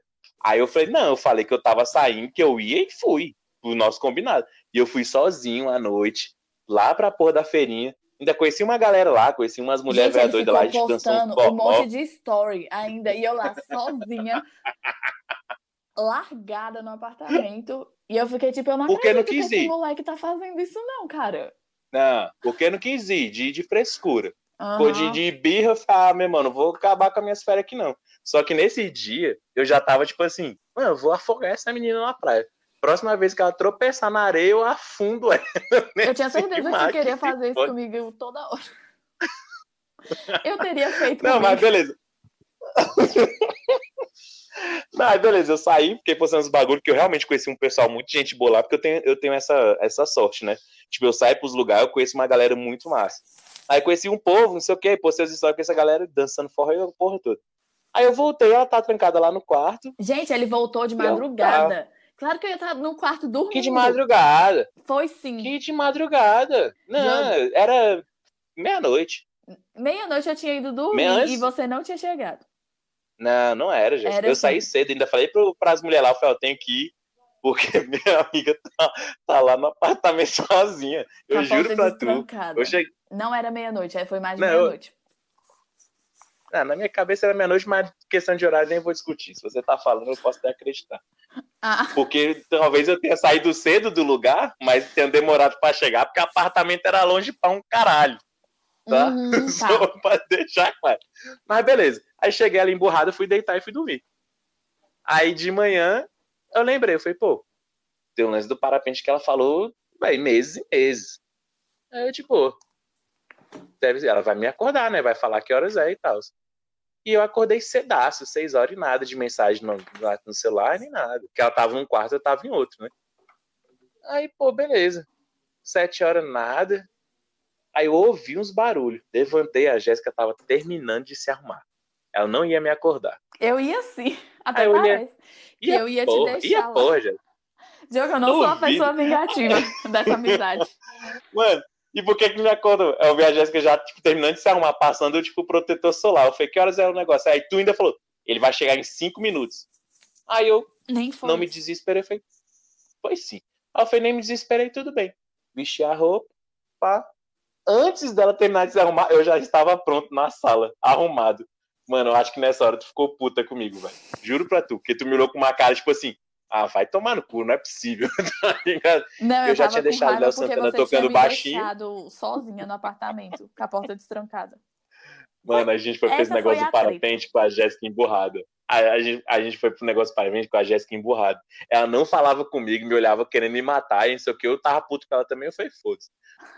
Aí eu falei, não, eu falei que eu tava saindo, que eu ia e fui, o nosso combinado. E eu fui sozinho à noite, lá pra porra da feirinha. Ainda conheci uma galera lá, conheci umas mulheres ele doidas lá, a gente dançou um monte de story ainda. E eu lá sozinha, <laughs> largada no apartamento. E eu fiquei tipo, eu não Porque não acredito que quis esse ir. moleque tá fazendo isso não, cara. Não, porque não quis ir, de, de frescura. Ficou Aham. de, de birra, eu falei, ah, meu mano, vou acabar com as minhas férias aqui não. Só que nesse dia, eu já tava tipo assim, mano, eu vou afogar essa menina na praia. Próxima vez que ela tropeçar na areia, eu afundo ela. <laughs> Eu tinha certeza que você queria fazer isso comigo toda hora. <laughs> Eu teria feito Não, comigo. <laughs> mas beleza. Não, beleza, eu saí, fiquei postando os bagulhos, que eu realmente conheci um pessoal muito gente boa lá, porque eu tenho, eu tenho essa, essa sorte, né? Tipo, eu saio pros lugares, eu conheço uma galera muito massa. Aí conheci um povo, não sei o quê, postei as histórias com essa galera dançando forró e a porra toda. Aí eu voltei, ela tá trancada lá no quarto, Gente, ele voltou de Eu madrugada. Claro que eu ia estar no quarto dormindo. que de madrugada, Foi sim. que de madrugada. Não, Já- era meia-noite. Meia-noite eu tinha ido dormir Meia-noite? e você não tinha chegado. Não, não era, gente. Era eu saí cedo, ainda falei pro, pras mulheres lá, eu falei, eu tenho que ir, porque <laughs> minha amiga tá, tá lá no apartamento <laughs> sozinha. Eu juro pra tu. Eu cheguei, Não era meia-noite, aí foi mais de Não, eu- meia-noite. Ah, na minha cabeça era meia-noite, mas questão de horário nem vou discutir. Se você tá falando, eu posso até acreditar. Ah, Porque talvez eu tenha saído cedo do lugar, mas tenha demorado pra chegar, porque o apartamento era longe pra um caralho. Tá? uhum, <laughs> Só tá. pra deixar claro. Mas beleza. Aí cheguei ali emburrado, fui deitar e fui dormir. Aí de manhã eu lembrei, eu falei, pô, tem um lance do parapente que ela falou, vai, meses e meses. Aí eu, tipo, deve, ela vai me acordar, né? Vai falar que horas é e tal. E eu acordei cedaço, seis horas e nada de mensagem no, no celular, nem nada. Porque ela tava num quarto, eu tava em outro, né? Aí, pô, beleza. Sete horas, nada. Aí eu ouvi uns barulhos. Levantei, a Jéssica tava terminando de se arrumar. Ela não ia me acordar. Eu ia sim. <laughs> Até eu. Que eu ia te porra, deixar ia lá. porra, Jéssica. Diogo, eu não sou uma Duvido. pessoa vingativa <laughs> dessa amizade. Mano, e por que que me acordou? Eu vi a Jéssica já, tipo, terminando de se arrumar, passando, tipo, protetor solar. Eu falei, que horas é o negócio? Aí tu ainda falou, ele vai chegar em cinco minutos. Aí eu Nem foi. não me desesperei, falei, pois sim. Aí eu falei, nem me desesperei, tudo bem. Vesti a roupa, pá. Antes dela terminar de se arrumar, eu já estava pronto na sala, arrumado. Mano, eu acho que nessa hora tu ficou puta comigo, velho. Juro pra tu, porque tu me olhou com uma cara, tipo assim, ah, vai tomar no cu, não é possível, <laughs> tá ligado? Não, eu, Eu já tinha deixado raiva Léo Santana tocando baixinho. deixado sozinha no apartamento, com a porta destrancada. Mano, a gente foi pra esse Essa negócio do parapente com a Jéssica emburrada. A, a gente, a gente foi pro negócio do parapente com a Jéssica emburrada. Ela não falava comigo, me olhava querendo me matar, e não sei o que. Eu tava puto com ela também, eu falei, foda-se.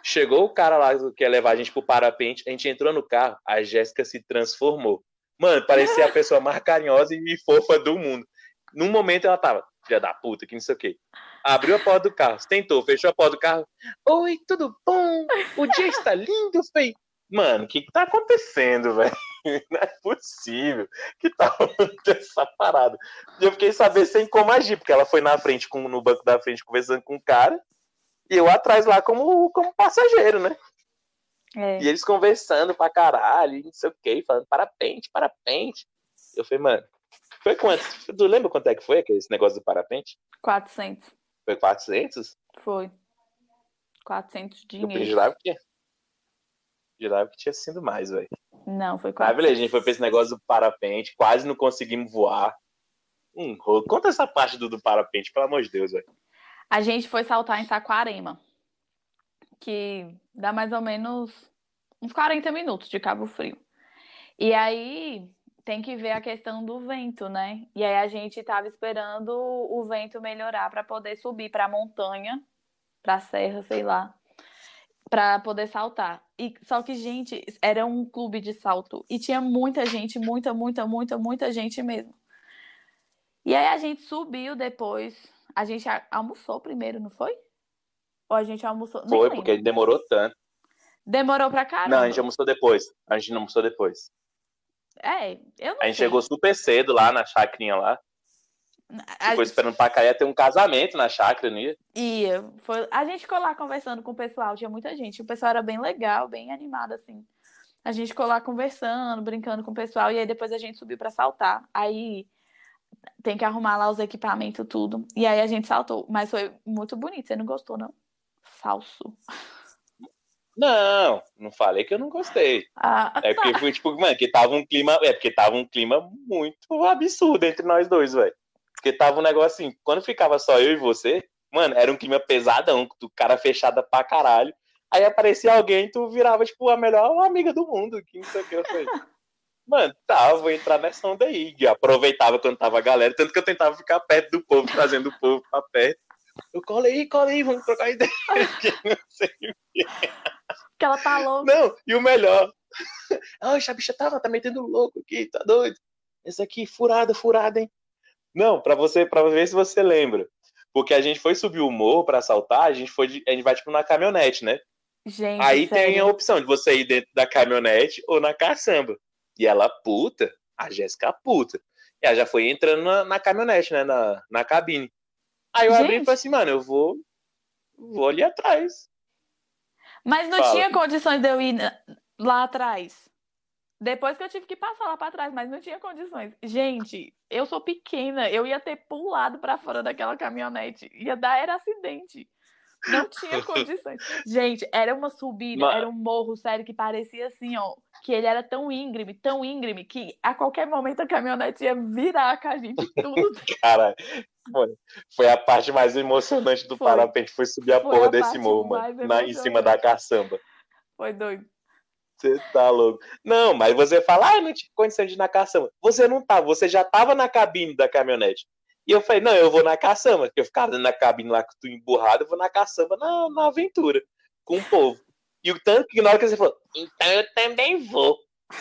Chegou o cara lá que ia levar a gente pro parapente, a gente entrou no carro, a Jéssica se transformou. Mano, parecia a pessoa mais carinhosa e fofa do mundo. Num momento ela tava, filha da puta, que não sei o que. Abriu a porta do carro, tentou, fechou a porta do carro. Oi, tudo bom? O dia está lindo, feio. Mano, o que, que tá acontecendo, velho? <laughs> Não é possível que tá essa parada. E eu fiquei saber sem como agir, porque ela foi na frente, com, no banco da frente, conversando com o cara, e eu atrás lá como, como passageiro, né? É. E eles conversando pra caralho, não sei o que, falando parapente, parapente. Eu falei, mano, foi quanto? Tu lembra quanto é que foi esse negócio do parapente? 400. Foi 400? Foi. 400 Eu dinheiro. jurava que, jurava que tinha sido mais, velho. Não, foi Aí, 400. beleza, a gente foi pra esse negócio do parapente, quase não conseguimos voar. Hum, conta essa parte do, do parapente, pelo amor de Deus, velho. A gente foi saltar em Saquarema, que dá mais ou menos uns 40 minutos de Cabo Frio. E aí tem que ver a questão do vento, né? E aí a gente estava esperando o vento melhorar para poder subir para a montanha, para a serra, sei lá, para poder saltar. E só que gente, era um clube de salto e tinha muita gente, muita, muita, muita, muita gente mesmo. E aí a gente subiu depois. A gente almoçou primeiro, não foi? Ou a gente almoçou? Foi, porque demorou tanto. Demorou pra caramba. Não, a gente almoçou depois. A gente não almoçou depois. É, eu não A gente sei. chegou super cedo lá na chacrinha lá. A Ficou gente- esperando pra cair ter um casamento na chácara, né? Ia. Foi... A gente ficou lá conversando com o pessoal, tinha muita gente. O pessoal era bem legal, bem animado, assim. A gente ficou lá conversando, brincando com o pessoal, e aí depois a gente subiu pra saltar. Aí tem que arrumar lá os equipamentos, tudo. E aí a gente saltou. Mas foi muito bonito. Você não gostou, não? Falso. Não, não falei que eu não gostei. Ah, É porque foi tipo, mano, que tava um clima. É porque tava um clima muito absurdo entre nós dois, velho. Porque tava um negócio assim, quando ficava só eu e você, mano, era um clima pesadão, do cara fechada pra caralho. Aí aparecia alguém, tu virava, tipo, a melhor amiga do mundo, que não sei o que eu falei. Mano, tá, vou entrar nessa onda aí. E aproveitava quando tava a galera, tanto que eu tentava ficar perto do povo, trazendo o povo pra perto. Eu colei aí, colei aí, vamos trocar ideia. <laughs> Que não sei que ela tá louca. não, e o melhor. <laughs> Ai, a bicha tava, tá metendo louco aqui, tá doido? Esse aqui, furada, furada, hein? Não, pra você, para ver se você lembra. Porque a gente foi subir o morro pra assaltar, a gente foi, de- a gente vai tipo na caminhonete, né? Gente, Aí tem a sério. opção de você ir dentro da caminhonete ou na caçamba. E ela puta, a Jéssica puta. E ela já foi entrando na, na caminhonete, né? Na, na cabine. Aí eu abri e Gente. falei assim, mano, eu vou, vou ali atrás. Mas não Fala. tinha condições de eu ir lá atrás. Depois que eu tive que passar lá pra trás, mas não tinha condições. Gente, eu sou pequena, eu ia ter pulado pra fora daquela caminhonete. Ia dar era acidente. Não tinha <laughs> condições. Gente, era uma subida, Mas- era um morro, sério, que parecia assim, ó, que ele era tão íngreme, tão íngreme, que a qualquer momento a caminhonete ia virar com a gente tudo. <laughs> Cara, foi, foi a parte mais emocionante do Foi. parapente, foi subir a Foi porra a desse morro, mano. Na, em cima da caçamba. Foi doido. Você tá louco. Não, mas você fala, ah, não tinha condição de ir na caçamba. Você não tava, você já tava na cabine da caminhonete. E eu falei, não, eu vou na caçamba. Porque eu ficava na cabine lá com tu emburrado, eu vou na caçamba na, na aventura, com o povo. E o tanto que na hora que você falou, então eu também vou.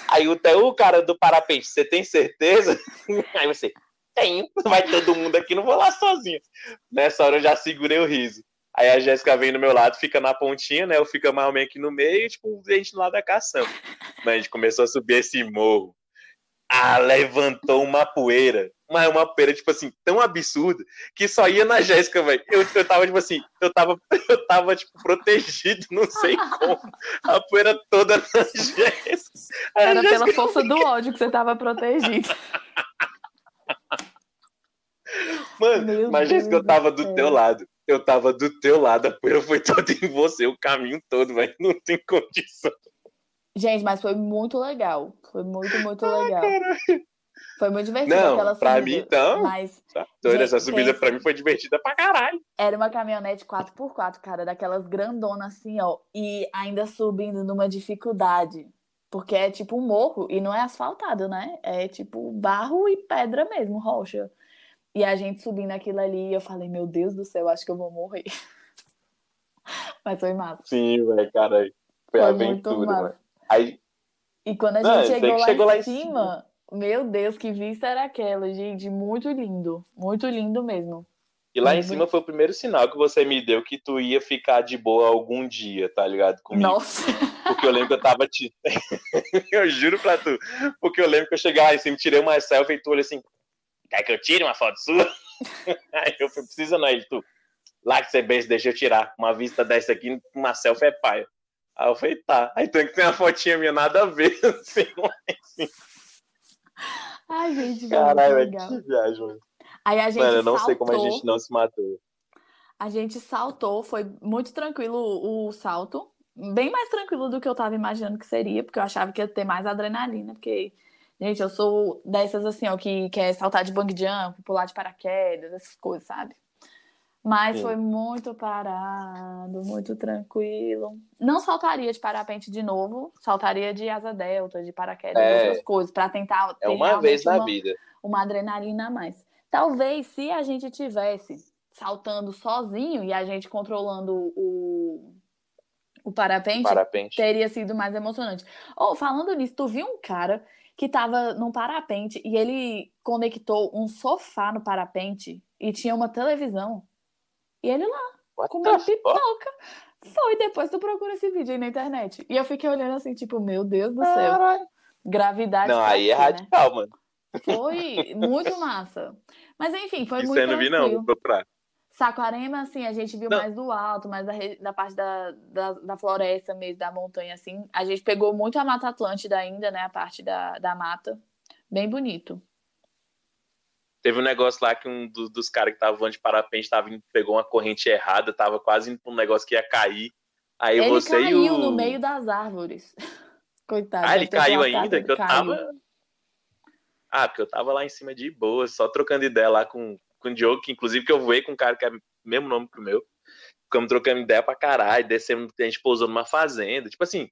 Aí o, o cara do parapente, você tem certeza? <laughs> Aí você, tenho, vai <laughs> todo mundo aqui, não vou lá sozinho. Nessa hora eu já segurei o riso. Aí a Jéssica vem do meu lado, fica na pontinha, né? Eu fico mais ou menos aqui no meio, tipo, a gente lado da caçamba. Mas a gente começou a subir esse morro. Ah, levantou uma poeira. Mas uma poeira, tipo assim, tão absurda, que só ia na Jéssica, velho. Eu, eu tava, tipo assim, eu tava, <laughs> eu tava, tipo, protegido, não sei como. A poeira toda na Jéssica. Era pela força do ódio que você tava protegido. <laughs> <laughs> Mano, Meu Jéssica, Deus eu tava do teu lado. Eu tava do teu lado, a poeira foi toda em você, o caminho todo, velho. Não tem condição. Gente, mas foi muito legal. Foi muito, muito legal. Foi muito divertido Não, aquela pra subida. mim, então, Mas Tá Gente, essa subida pensa. pra mim foi divertida pra caralho. era uma caminhonete 4x4, cara, daquelas grandonas assim, ó. E ainda subindo numa dificuldade. Porque é tipo um morro e não é asfaltado, né? É tipo barro e pedra mesmo, rocha. E a gente subindo aquilo ali, eu falei, meu Deus do céu, acho que eu vou morrer. <laughs> Mas foi massa. Sim, velho, cara. Foi, Foi aventura, mano. Aí, E quando a Não, gente chegou, lá, chegou lá em em cima, meu Deus, que vista era aquela, gente? Muito lindo. Muito lindo mesmo. E lá em Uhum. cima foi o primeiro sinal que você me deu que tu ia ficar de boa algum dia, tá ligado? Comigo. Nossa. <laughs> Porque eu lembro que eu tava te. <laughs> eu juro pra tu. Porque eu lembro que eu cheguei lá em cima, tirei uma selfie e tu olha assim. Quer que eu tire uma foto sua? <laughs> Aí eu falei, precisa não, ele, tu. Lá que você beija, deixa eu tirar. Uma vista dessa aqui, uma selfie é paia. Aí eu falei, tá. Aí tem que ter uma fotinha minha nada a ver. Assim, Ai, gente, Caralho, legal. que viagem, mano. Aí a gente Mano, eu não saltou, sei como a gente não se matou. a gente saltou, foi muito tranquilo o o salto. Bem mais tranquilo do que eu tava imaginando que seria, porque eu achava que ia ter mais adrenalina, porque, gente, eu sou dessas assim, ó, que quer saltar de bungee jump, pular de paraquedas, essas coisas, sabe? Mas Sim. foi muito parado, muito tranquilo. Não saltaria de parapente de novo, saltaria de asa delta, de paraquedas, É. essas coisas, pra tentar ter É uma vez na uma, vida. uma adrenalina a mais. Talvez se a gente tivesse saltando sozinho e a gente controlando o, o parapente, Parapente. teria sido mais emocionante. Ou falando nisso, tu viu um cara que tava num parapente e ele conectou um sofá no parapente e tinha uma televisão. E ele lá, What comendo pipoca. Foi, depois tu procura esse vídeo aí na internet. E eu fiquei olhando assim, tipo, meu Deus do céu. Caralho. Gravidade. Não, aí é né? radical, mano. Foi muito massa. Mas enfim, foi Isso muito eu não vi, não. Vou procurar. Saquarema, assim, a gente viu Não. mais do alto, mais da, da parte da, da, da floresta mesmo, da montanha, assim. A gente pegou muito a Mata Atlântida ainda, né? A parte da, da mata. Bem bonito. Teve um negócio lá que um do- dos caras que tava voando de parapente tava indo- pegou uma corrente errada, tava quase indo pra um negócio que ia cair. Aí ele você e caiu o. no meio das árvores. <laughs> Coitado. Ah, ele caiu ainda? Que eu Caiu. tava. Ah, porque eu tava lá em cima de boa, só trocando ideia lá com, com o Diogo, que inclusive que eu voei com um cara que é o mesmo nome que o meu. Ficamos trocando ideia pra caralho, descemos, a gente pousou numa fazenda. Tipo assim,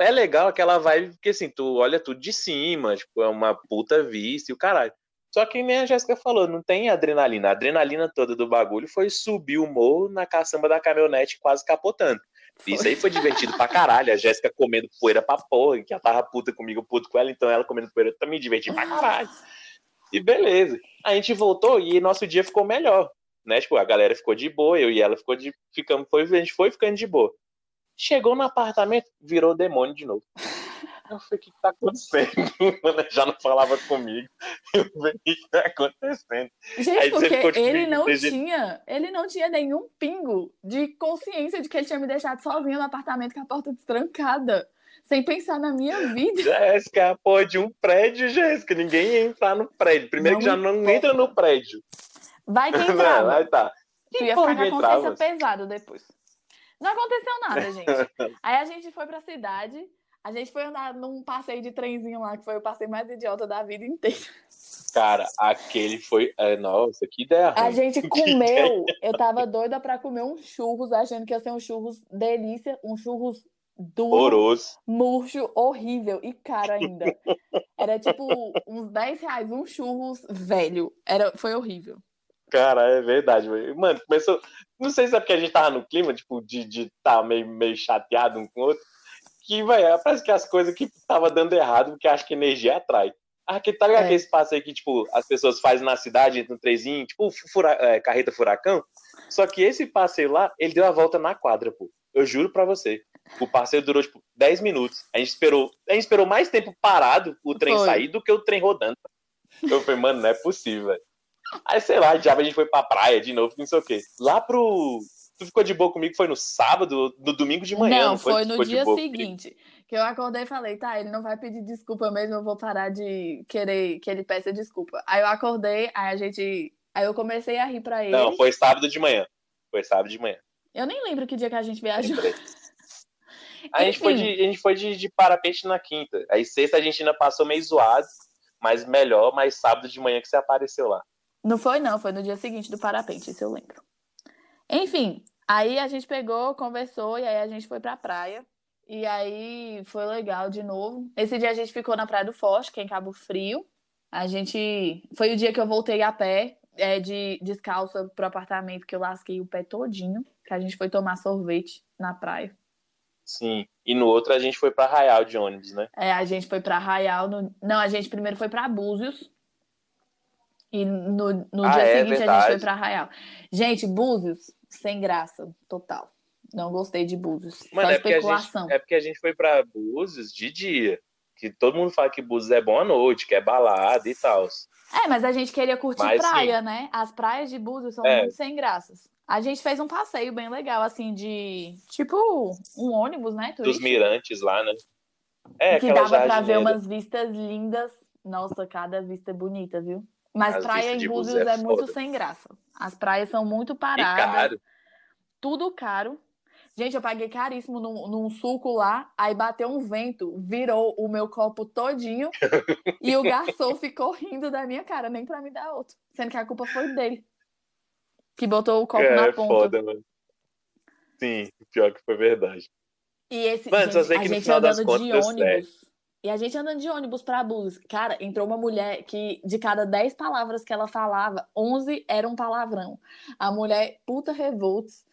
é legal aquela vibe, porque assim, tu olha tudo de cima, tipo, é uma puta vista e o caralho. Só que nem a Jéssica falou, não tem adrenalina. A adrenalina toda do bagulho foi subir o morro na caçamba da caminhonete quase capotando. Isso aí foi divertido pra caralho. A Jéssica comendo poeira pra porra, que ela tava puta comigo, puto com ela, então ela comendo poeira eu também diverti pra caralho. E beleza. A gente voltou e nosso dia ficou melhor. Né? Tipo, a galera ficou de boa, eu e ela ficou de. Ficamos, foi, a gente foi ficando de boa. Chegou no apartamento, virou demônio de novo. Eu falei, o que, que tá acontecendo? <laughs> Ela já não falava comigo. <laughs> Eu falei, o que, que tá acontecendo? Gente, Aí porque tipo, ele não desse- tinha, ele não tinha nenhum pingo de consciência de que ele tinha me deixado sozinho no apartamento com a porta destrancada, sem pensar na minha vida. Jéssica, pô, de um prédio, Jéssica. Ninguém ia entrar no prédio. Primeiro Não que já não entra no prédio. Vai que <laughs> Não, entrava. aí tá. Tu ia porra ficar com a consciência entrava? pesada depois. Não aconteceu nada, gente. Aí a gente foi pra cidade, a gente foi andar num passeio de trenzinho lá, que foi o passeio mais idiota da vida inteira. Cara, aquele foi. é, nossa, que ideia ruim. A gente <laughs> comeu, eu tava doida pra comer um churros, achando que ia ser um churros delícia, um churros duro, Horroroso. murcho, horrível e caro ainda. Era tipo uns 10 reais um churros velho. Era, foi horrível. Cara, é verdade. Mano, começou. Não sei se é porque a gente tava no clima, tipo, de estar de tá meio, meio chateado um com o outro. Que, velho, parece que as coisas que tava dando errado, porque acho que energia atrai. Ah, que tá ligado É. aquele espaço aí que, tipo, as pessoas fazem na cidade, no trezinho, tipo, fura- é, carreta furacão. Só que esse passeio lá, ele deu a volta na quadra, pô. Eu juro pra você. O passeio durou, tipo, 10 minutos. A gente esperou, a gente esperou mais tempo parado o trem Foi. sair do que o trem rodando. Eu falei, mano, não é possível, velho. Aí, sei lá, já a gente foi pra praia de novo, não sei o quê. Lá pro. Tu ficou de boa comigo? Foi no sábado, no domingo de manhã? não, Não, foi tu no dia boa comigo? seguinte. Que eu acordei e falei, tá, ele não vai pedir desculpa mesmo, eu vou parar de querer que ele peça desculpa. Aí eu acordei, aí a gente. Aí eu comecei a rir pra ele. Não, foi sábado de manhã. Foi sábado de manhã. Eu nem lembro que dia que a gente viajou. <laughs> A gente foi, de, a gente foi de, de parapente na quinta. Aí sexta a gente ainda passou meio zoado, mas melhor, mas sábado de manhã que você apareceu lá. Não foi, não, foi no dia seguinte do parapente, isso eu lembro. Enfim, aí a gente pegou, conversou e aí a gente foi pra praia. E aí foi legal de novo. Esse dia a gente ficou na Praia do Forte, que é em Cabo Frio. A gente. Foi o dia que eu voltei a pé, é, de descalça pro apartamento, que eu lasquei o pé todinho, que a gente foi tomar sorvete na praia. Sim. E no outro a gente foi para Arraial de ônibus, né? É, a gente foi para Arraial. No... Não, a gente primeiro foi para Búzios. E no, no ah, dia é, seguinte verdade. a gente foi para Arraial. Gente, Búzios, sem graça, total. Não gostei de Búzios. Mano, Só é especulação. Porque gente, é porque a gente foi para Búzios de dia. Que todo mundo fala que Búzios é bom à noite, que é balada e tal. É, mas a gente queria curtir mas, praia, sim. né? As praias de Búzios são é. muito sem graças. A gente fez um passeio bem legal, assim, de tipo um ônibus, né? Dos mirantes lá, né? É, que dava pra ver umas vistas lindas. Nossa, cada vista bonita, viu? Mas As praia em Búzios é, é muito sem graça. As praias são muito paradas. E caro. Tudo caro. Gente, eu paguei caríssimo num, num, suco lá, aí bateu um vento, virou o meu copo todinho <laughs> e o garçom ficou rindo da minha cara, nem pra me dar outro. Sendo que a culpa foi dele. Que botou o copo é, na ponta. Foda, mano. Sim, pior que foi verdade. E esse, mano, gente, a gente andando de ônibus. E a gente andando de ônibus pra Búzios. Cara, entrou uma mulher que, de cada 10 palavras que ela falava, 11 eram palavrão. A mulher, puta revoltos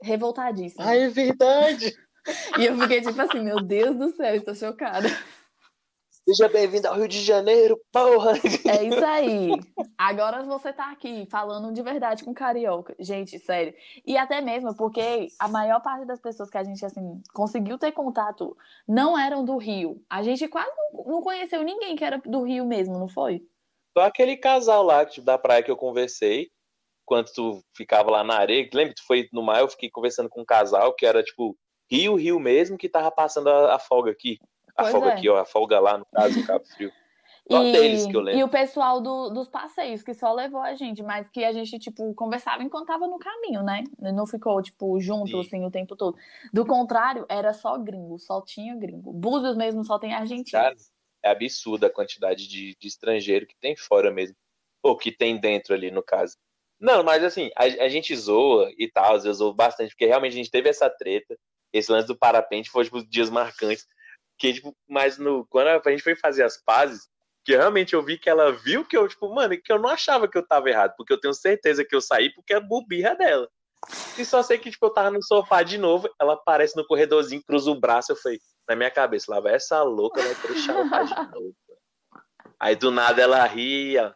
revoltadíssima. Ah, é verdade! <laughs> e eu fiquei tipo assim, meu Deus do céu, estou chocada. Seja bem-vindo ao Rio de Janeiro, porra! É isso aí. Agora você tá aqui falando de verdade com carioca. Gente, sério. E até mesmo porque a maior parte das pessoas que a gente, assim, conseguiu ter contato não eram do Rio. A gente quase não conheceu ninguém que era do Rio mesmo, não foi? Só aquele casal lá tipo, da praia que eu conversei quando tu ficava lá na areia, lembra que tu foi no mar, eu fiquei conversando com um casal que era tipo Rio, Rio mesmo, que tava passando a, a folga aqui. A pois folga é. aqui, ó, a folga lá, no caso, Cabo Frio. Só e, deles que eu lembro. E o pessoal do, dos passeios, que só levou a gente, mas que a gente, tipo, conversava enquanto tava no caminho, né? Não ficou, tipo, junto, Sim. assim, o tempo todo. Do contrário, era só gringo, só tinha gringo. Búzios mesmo só tem argentino. Cara, é absurda a quantidade de, de estrangeiro que tem fora mesmo. Ou que tem dentro ali, no caso. Não, mas assim, a, a gente zoa e tal, eu zoo bastante, porque realmente a gente teve essa treta. Esse lance do parapente foi, tipo, dias marcantes. Que, tipo, mas no, quando a gente foi fazer as pazes, que realmente eu vi que ela viu que eu, tipo, mano, que eu não achava que eu tava errado, porque eu tenho certeza que eu saí porque é bobirra dela. E só sei que, tipo, eu tava no sofá de novo, ela aparece no corredorzinho, cruza o braço, eu falei, na minha cabeça, lá vai essa louca, vai querer chamar de <laughs> novo. Aí do nada ela ria,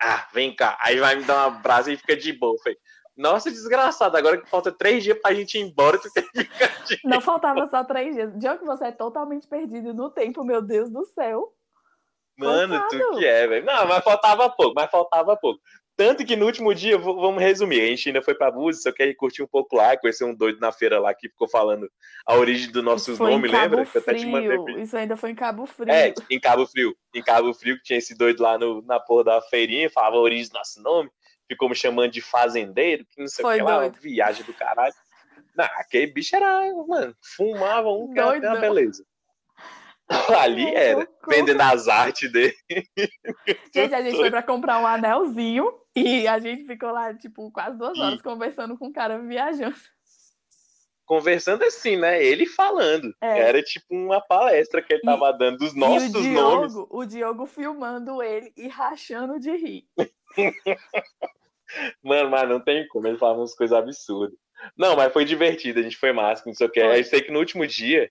ah, vem cá. Aí vai me dar um abraço e fica de boa. Falei, nossa, desgraçado, agora que falta três dias pra gente ir embora, tu tem que ficar de Não faltava só três dias. Diogo, você é totalmente perdido no tempo, meu Deus do céu. Mano, tu que é, velho. Não, mas faltava pouco, mas faltava pouco. Tanto que no último dia, vamos resumir, a gente ainda foi pra Búzios, só quer curtir um pouco lá, conhecer um doido na feira lá que ficou falando a origem do nosso nome, lembra? Frio. Isso ainda foi em Cabo Frio. É, em Cabo Frio. Em Cabo Frio, que tinha esse doido lá no, na porra da feirinha, falava a origem do nosso nome, ficou me chamando de fazendeiro, que não sei o que lá, viagem do caralho. Não, aquele bicho era, mano, fumava um que era uma beleza. Ali era, vendendo as artes dele. Gente, a gente foi pra comprar um anelzinho e a gente ficou lá, tipo, quase duas horas e... conversando com o cara viajando. Conversando assim, né? Ele falando. É. Era tipo uma palestra que ele e... tava dando dos nossos o Diogo, nomes. O Diogo filmando ele e rachando de rir. <laughs> Mano, mas não tem como, ele falava umas coisas absurdas. Não, mas foi divertido, a gente foi massa, não sei o que. Eu sei que no último dia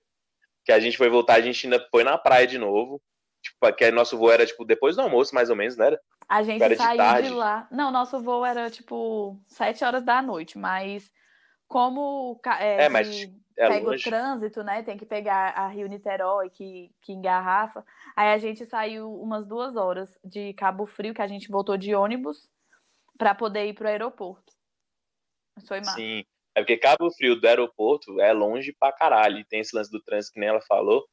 que a gente foi voltar, a gente ainda foi na praia de novo. Tipo, que nosso voo era, tipo, depois do almoço, mais ou menos, não era? A gente era saiu de, de, lá. Não, nosso voo era, tipo, sete horas da noite, mas como é, é mas é pega longe. o trânsito, né? Tem que pegar a Rio Niterói, que, que engarrafa. Aí a gente saiu umas duas horas de Cabo Frio, que a gente voltou de ônibus para poder ir pro aeroporto. Foi massa. Sim. É porque Cabo Frio do aeroporto é longe pra caralho. E tem esse lance do trânsito que nem ela falou.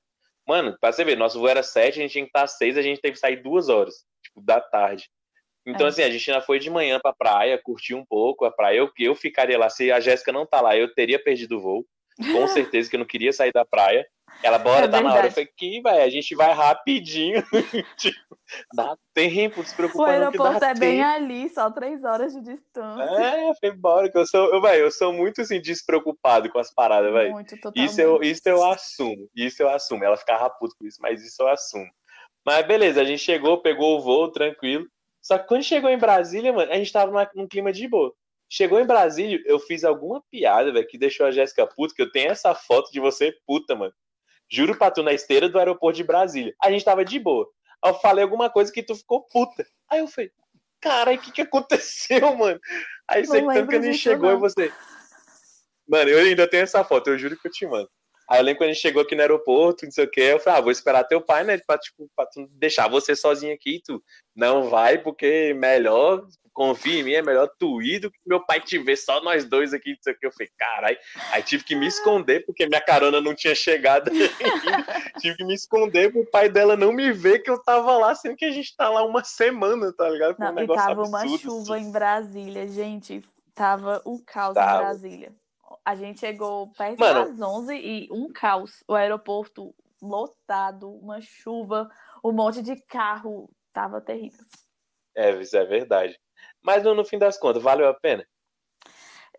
Mano, pra você ver, nosso voo era sete, a gente tinha que estar seis, a gente teve que sair duas horas, tipo, da tarde. Então, é. assim, a gente ainda foi de manhã pra praia, curtiu um pouco a praia. Eu, eu ficaria lá, se a Jéssica não tá lá, eu teria perdido o voo. Com certeza que eu não queria sair da praia. Ela, bora, É tá na hora. Eu verdade. falei, que, vai, a gente vai rapidinho. <laughs> tipo, dá tempo, O despreocupando que aeroporto é bem tempo. ali, só três horas de distância. É, eu falei, bora, que eu sou, eu, véi, eu sou muito, assim, despreocupado com as paradas, velho. Muito, totalmente. Isso eu, isso eu assumo, isso eu assumo. Ela ficava puta com isso, mas isso eu assumo. Mas beleza, a gente chegou, pegou o voo, tranquilo. Só que quando chegou em Brasília, mano, a gente tava num clima de boa. Chegou em Brasília, eu fiz alguma piada, velho, que deixou a Jéssica puta, que eu tenho essa foto de você puta, mano. Juro pra tu, na esteira do aeroporto de Brasília. A gente tava de boa. Aí eu falei alguma coisa que tu ficou puta. Aí eu falei, caralho, o que que aconteceu, mano? Aí que tanto que a gente chegou e não. você. Mano, eu ainda tenho essa foto, eu juro que eu te mando. Aí eu lembro quando a gente chegou aqui no aeroporto, não sei o que, eu falei, ah, vou esperar teu pai, né? Pra, tipo, pra tu deixar você sozinho aqui, tu não vai, porque melhor, confia em mim, é melhor tu ir do que meu pai te ver só nós dois aqui, não sei o que. Eu falei, caralho. Aí tive que me esconder, porque minha carona não tinha chegado ainda. <laughs> tive que me esconder pro pai dela não me ver que eu tava lá, sendo que a gente tá lá uma semana, tá ligado? Foi um Não, negócio tava uma absurdo, chuva assim. em Brasília, gente. Tava um caos Tava. em Brasília. A gente chegou perto Mano. das 11 e um caos. O aeroporto lotado, uma chuva, um monte de carro. Tava terrível. É, isso é verdade. Mas no, no fim das contas, valeu a pena?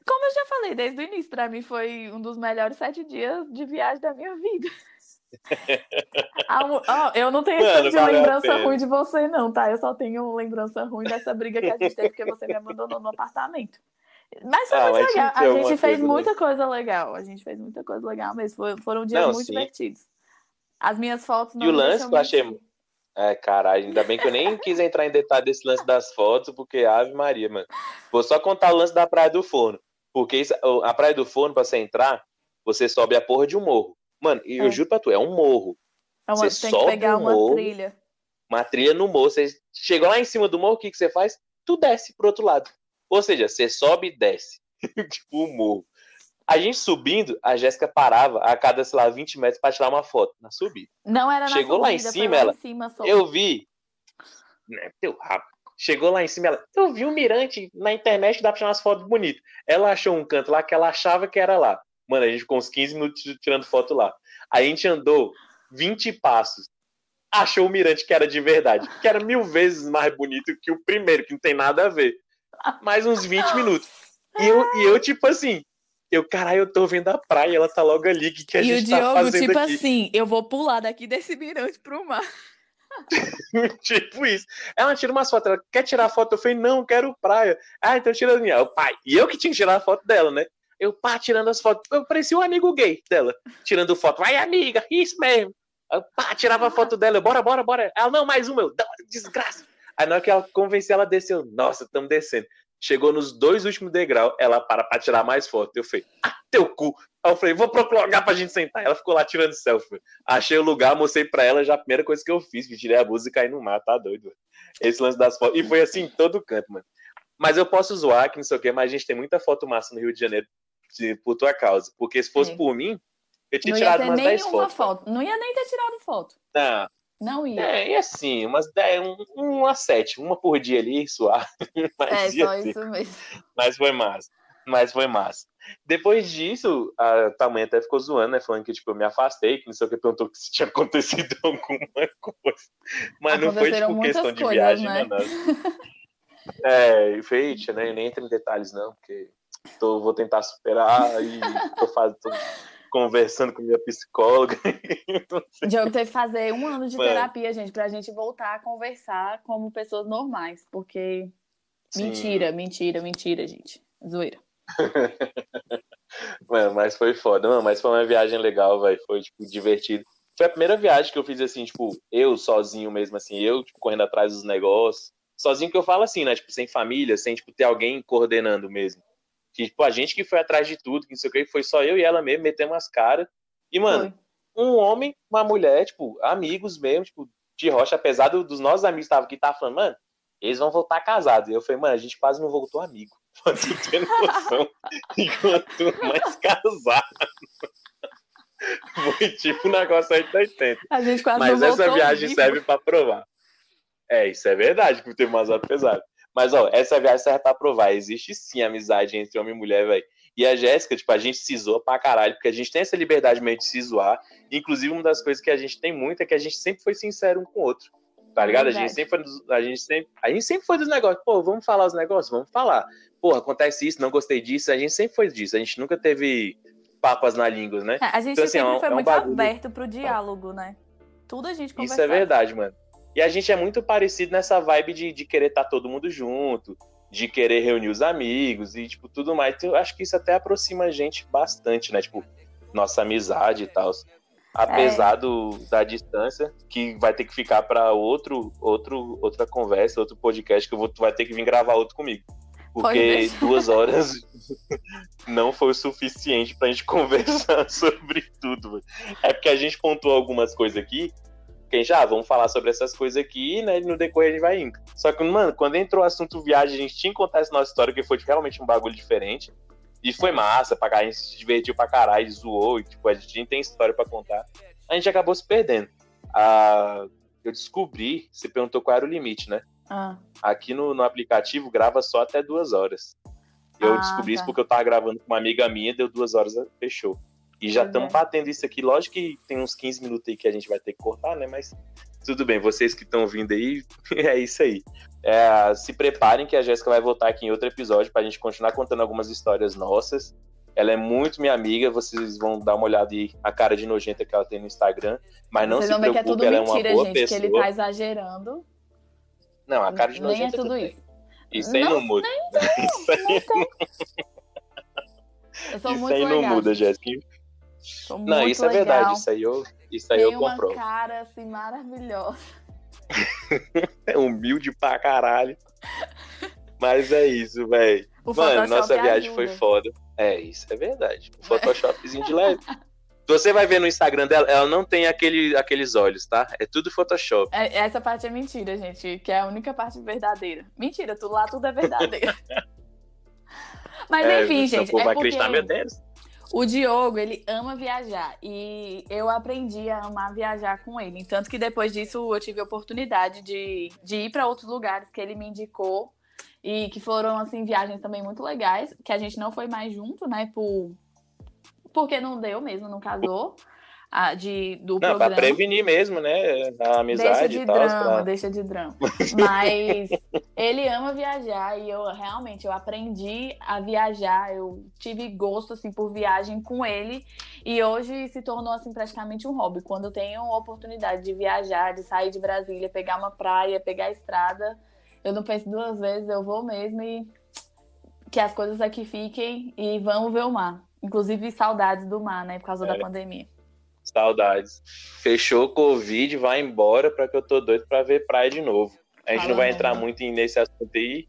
Como eu já falei desde o início, pra mim foi um dos melhores sete dias de viagem da minha vida. <laughs> Ah, eu não tenho Mano, de lembrança ruim de você, não, tá? Eu só tenho lembrança ruim dessa briga que a gente teve porque você me abandonou no apartamento. Mas foi Ah, muito legal. A gente fez né? muita coisa legal. A gente fez muita coisa legal mesmo. Foram dias Não, muito sim. divertidos. As minhas fotos não E o lance que eu achei- mentir. É, caralho, ainda bem que eu nem quis entrar em detalhe desse lance das fotos, porque Ave Maria, mano. Vou só contar o lance da Praia do Forno. Porque isso- a Praia do Forno, pra você entrar, você sobe a porra de um morro. Mano, e eu É. juro pra tu, é um morro. É uma- você tem que sobe pegar o uma morro. trilha. Uma trilha no morro. Você chegou lá em cima do morro, o que, que você faz? Tu desce pro outro lado. Ou seja, você sobe e desce. <laughs> tipo o morro. A gente subindo, a Jéssica parava a cada, sei lá, 20 metros pra tirar uma foto na subida. Não era na Chegou lá em subida, cima, lá ela- Em cima. Eu vi. Né, teu rabo. Chegou lá em cima, ela. Eu vi um mirante na internet dá pra tirar umas fotos bonitas. Ela achou um canto lá que ela achava que era lá. Mano, a gente ficou uns 15 minutos tirando foto lá. A gente andou 20 passos. Achou o mirante que era de verdade. Que era mil vezes mais bonito que o primeiro, que não tem nada a ver. Mais uns 20 minutos. E eu, e eu tipo assim. Eu, caralho, eu tô vendo a praia, ela tá logo ali. Que, que a E o gente tá Diogo, fazendo tipo aqui? assim, eu vou pular daqui desse mirante pro mar. <laughs> tipo isso. Ela tira umas fotos, ela quer tirar foto? Eu falei, não, quero praia. Ah, então tira a minha. Eu, pai, e eu que tinha que tirar a foto dela, né? Eu, pá, tirando as fotos. Eu parecia um amigo gay dela, tirando foto. Vai, amiga, isso mesmo. Eu, pá, tirava a foto dela. Eu, bora, bora, bora. Ela, não, mais uma. Eu, "Dá uma desgraça. Aí na hora que ela convenceu, ela desceu. Nossa, estamos descendo. Chegou nos dois últimos degraus, ela para pra tirar mais foto. Eu falei, ah, teu cu. Aí eu falei, vou procurar lugar pra gente sentar. Ela ficou lá tirando selfie. Achei o lugar, mostrei pra ela, já a primeira coisa que eu fiz, que tirei a blusa e caí no mar, tá doido. mano. Esse lance das fotos. E foi assim em todo canto, mano. Mas eu posso zoar, que não sei o quê, mas a gente tem muita foto massa no Rio de Janeiro por tua causa. Porque se fosse É. por mim, eu tinha Não tirado umas 10 nenhuma fotos. foto. Não ia nem ter tirado foto. Não, Não ia. é, e assim, umas 10, um, uma sete, uma por dia ali, <laughs> suave. É, só ter. isso mesmo. Mas foi massa. Mas foi massa. Depois disso, a tua mãe até ficou zoando, né? Falando que, tipo, eu me afastei, que não sei o que, perguntou se tinha <laughs> acontecido alguma coisa. Mas não foi, tipo, questão de coisas, viagem, né? não. É, e feita, né? Nem entra em detalhes, não, porque tô, vou tentar superar e tô, faz, tô conversando com minha psicóloga. O Diogo teve que fazer um ano de Mano. terapia, gente, pra gente voltar a conversar como pessoas normais. Porque. Sim. Mentira, mentira, mentira, gente. Zoeira. <laughs> Mano, mas foi foda, mano. Mas foi uma viagem legal, velho. Foi, tipo, divertido. Foi a primeira viagem que eu fiz, assim, tipo, eu sozinho mesmo, assim, eu, tipo, correndo atrás dos negócios. Sozinho que eu falo assim, né? Tipo, sem família, sem, tipo, ter alguém coordenando mesmo. Que, tipo, a gente que foi atrás de tudo, que não sei o que, foi só eu e ela mesmo, metemos as caras. E, mano, Foi. um homem, uma mulher, tipo, amigos mesmo, tipo, de rocha, apesar do- dos nossos amigos que estavam aqui, tava falando, mano, eles vão voltar casados. E eu falei, mano, a gente quase não voltou amigo. <laughs> Pra tu noção. <laughs> Enquanto mais casado. Foi tipo um negócio aí de 80. A gente quase Mas não essa viagem vivo. serve pra provar. É, isso é verdade, que teve umas horas pesadas. Mas, ó, essa viagem serve pra provar. Existe sim amizade entre homem e mulher, velho. E a Jéssica, tipo, a gente se zoa pra caralho, porque a gente tem essa liberdade meio de se zoar. Inclusive, uma das coisas que a gente tem muito é que a gente sempre foi sincero um com o outro. Tá ligado? A gente, sempre foi dos, a, gente sempre, a gente sempre foi dos negócios. Pô, vamos falar os negócios? Vamos falar. Pô, acontece isso, não gostei disso. A gente sempre foi disso. A gente nunca teve papas na língua, né? É, a gente então, assim, sempre é um, foi é um muito bagulho. aberto pro diálogo, né? Tudo a gente conversava. Isso é verdade, mano. E a gente é muito parecido nessa vibe de, de querer estar tá todo mundo junto, de querer reunir os amigos e, tipo, tudo mais. Então, eu acho que isso até aproxima a gente bastante, né? Tipo, nossa amizade e tal. Apesar é. do, da distância, que vai ter que ficar para outro, outro, outra conversa, outro podcast, que eu vou, tu vai ter que vir gravar outro comigo. Porque duas horas <laughs> não foi o suficiente pra gente <laughs> conversar sobre tudo. É porque a gente pontuou algumas coisas aqui que a gente, ah, vamos falar sobre essas coisas aqui, né? E no decorrer a gente vai indo. Só que, mano, quando entrou o assunto viagem, a gente tinha que contar essa nossa história, que foi realmente um bagulho diferente. E foi massa, pra a gente se divertiu pra caralho, zoou, e tipo, a gente tem história pra contar. A gente acabou se perdendo. Ah, eu descobri, você perguntou qual era o limite, né? Ah. Aqui no, no aplicativo grava só até duas horas. Eu ah, descobri tá. isso porque eu tava gravando com uma amiga minha, deu duas horas, fechou. E já estamos é. batendo isso aqui. Lógico que tem uns 15 minutos aí que a gente vai ter que cortar, né? Mas tudo bem, vocês que estão vindo aí, <laughs> é isso aí. É, se preparem que a Jéssica vai voltar aqui em outro episódio para a gente continuar contando algumas histórias nossas. Ela é muito minha amiga, vocês vão dar uma olhada aí a cara de nojenta que ela tem no Instagram. Mas não vocês se preocupe, é tudo ela mentira, é uma boa gente, pessoa. que ele tá exagerando. Não, a cara de nojenta. Nem é tudo isso. Isso aí não, não muda. Nem, não... Eu sou isso muito aí legal, não muda, Jéssica. Não, isso legal. é verdade. Isso aí eu, isso aí Tem eu compro. uma cara assim maravilhosa. <laughs> Humilde pra caralho. Mas é isso, velho. Mano, nossa viagem ajuda. foi foda. É, isso é verdade. O <laughs> Photoshopzinho de leve. Você vai ver no Instagram dela, ela não tem aquele, aqueles olhos, tá? É tudo Photoshop. É, essa parte é mentira, gente, que é a única parte verdadeira. Mentira, tudo lá tudo é verdadeiro. <laughs> Mas é, enfim, gente. é porque... acreditar, meu Deus. O Diogo, ele ama viajar e eu aprendi a amar viajar com ele. Tanto que depois disso eu tive a oportunidade de, de ir para outros lugares que ele me indicou e que foram, assim, viagens também muito legais, que a gente não foi mais junto, né, por... porque não deu mesmo, não casou a, de, do não, programa. Pra prevenir mesmo, né? A amizade deixa de e tal. Drama, pra... Deixa de drama, <laughs> Mas ele ama viajar e eu realmente eu aprendi a viajar. Eu tive gosto assim por viagem com ele e hoje se tornou assim praticamente um hobby. Quando eu tenho a oportunidade de viajar, de sair de Brasília, pegar uma praia, pegar a estrada, eu não penso duas vezes, eu vou mesmo e que as coisas aqui fiquem e vamos ver o mar. Inclusive saudades do mar, né, por causa é. da pandemia. Saudades. Fechou Covid, vai embora, para que eu tô doido para ver praia de novo. A gente não vai entrar muito nesse assunto aí,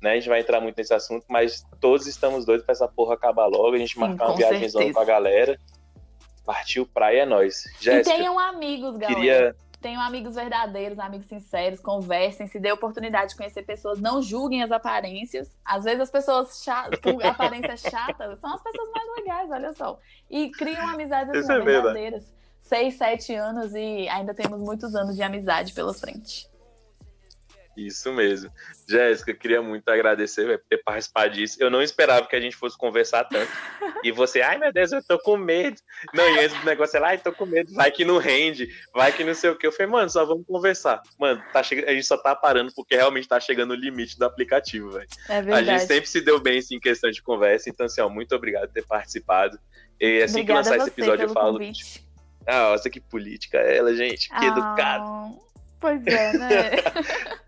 né? A gente vai entrar muito nesse assunto, mas todos estamos doidos para essa porra acabar logo, a gente Sim, marcar uma viagem com a galera. Partiu praia é nós. Jéssica, e tenham amigos, galera. Queria... Tenham amigos verdadeiros, amigos sinceros, conversem, se dê oportunidade de conhecer pessoas, não julguem as aparências. Às vezes as pessoas <laughs> chatas, com aparência chata são as pessoas mais legais, olha só. E criam amizades assim, é verdadeiras. Seis, sete anos e ainda temos muitos anos de amizade pela frente. Isso mesmo. Jéssica, queria muito agradecer por ter participado disso. Eu não esperava que a gente fosse conversar tanto. E você, ai meu Deus, eu tô com medo. Não, e antes do negócio, ela, ai, tô com medo, vai que não rende, vai que não sei o que. Eu falei, mano, só vamos conversar. Mano, tá che... a gente só tá parando porque realmente tá chegando o limite do aplicativo, velho. É verdade. A gente sempre se deu bem assim, em questão de conversa. Então, assim, ó, muito obrigado por ter participado. E assim Obrigada que lançar esse episódio, eu falo. Convite. Ah, nossa, que política ela, gente. Que ah, educado. Pois é, né? <laughs>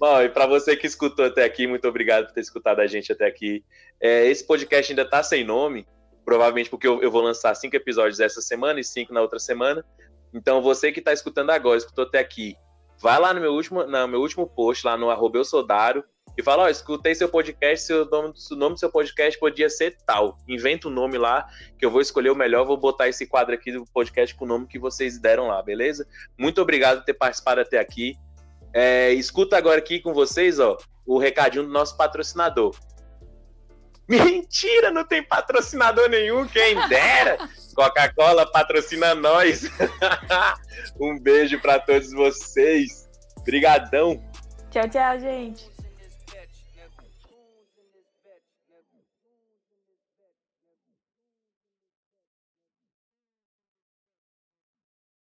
Bom, e para você que escutou até aqui, muito obrigado por ter escutado a gente até aqui. É, esse podcast ainda está sem nome, provavelmente porque eu, eu, vou lançar cinco episódios essa semana e cinco na outra semana. Então, você que está escutando agora, escutou até aqui, vai lá no meu último, no meu último post, lá no arroba eu e fala, ó, oh, escutei seu podcast, seu nome, o nome do seu podcast podia ser tal. Inventa um nome lá, que eu vou escolher o melhor, vou botar esse quadro aqui do podcast com o nome que vocês deram lá, beleza? Muito obrigado por ter participado até aqui. É, escuta agora aqui com vocês, ó, o recadinho do nosso patrocinador. Mentira, não tem patrocinador nenhum, quem dera. <laughs> Coca-Cola patrocina nós. <laughs> um beijo para todos vocês. Brigadão. Tchau, tchau, gente.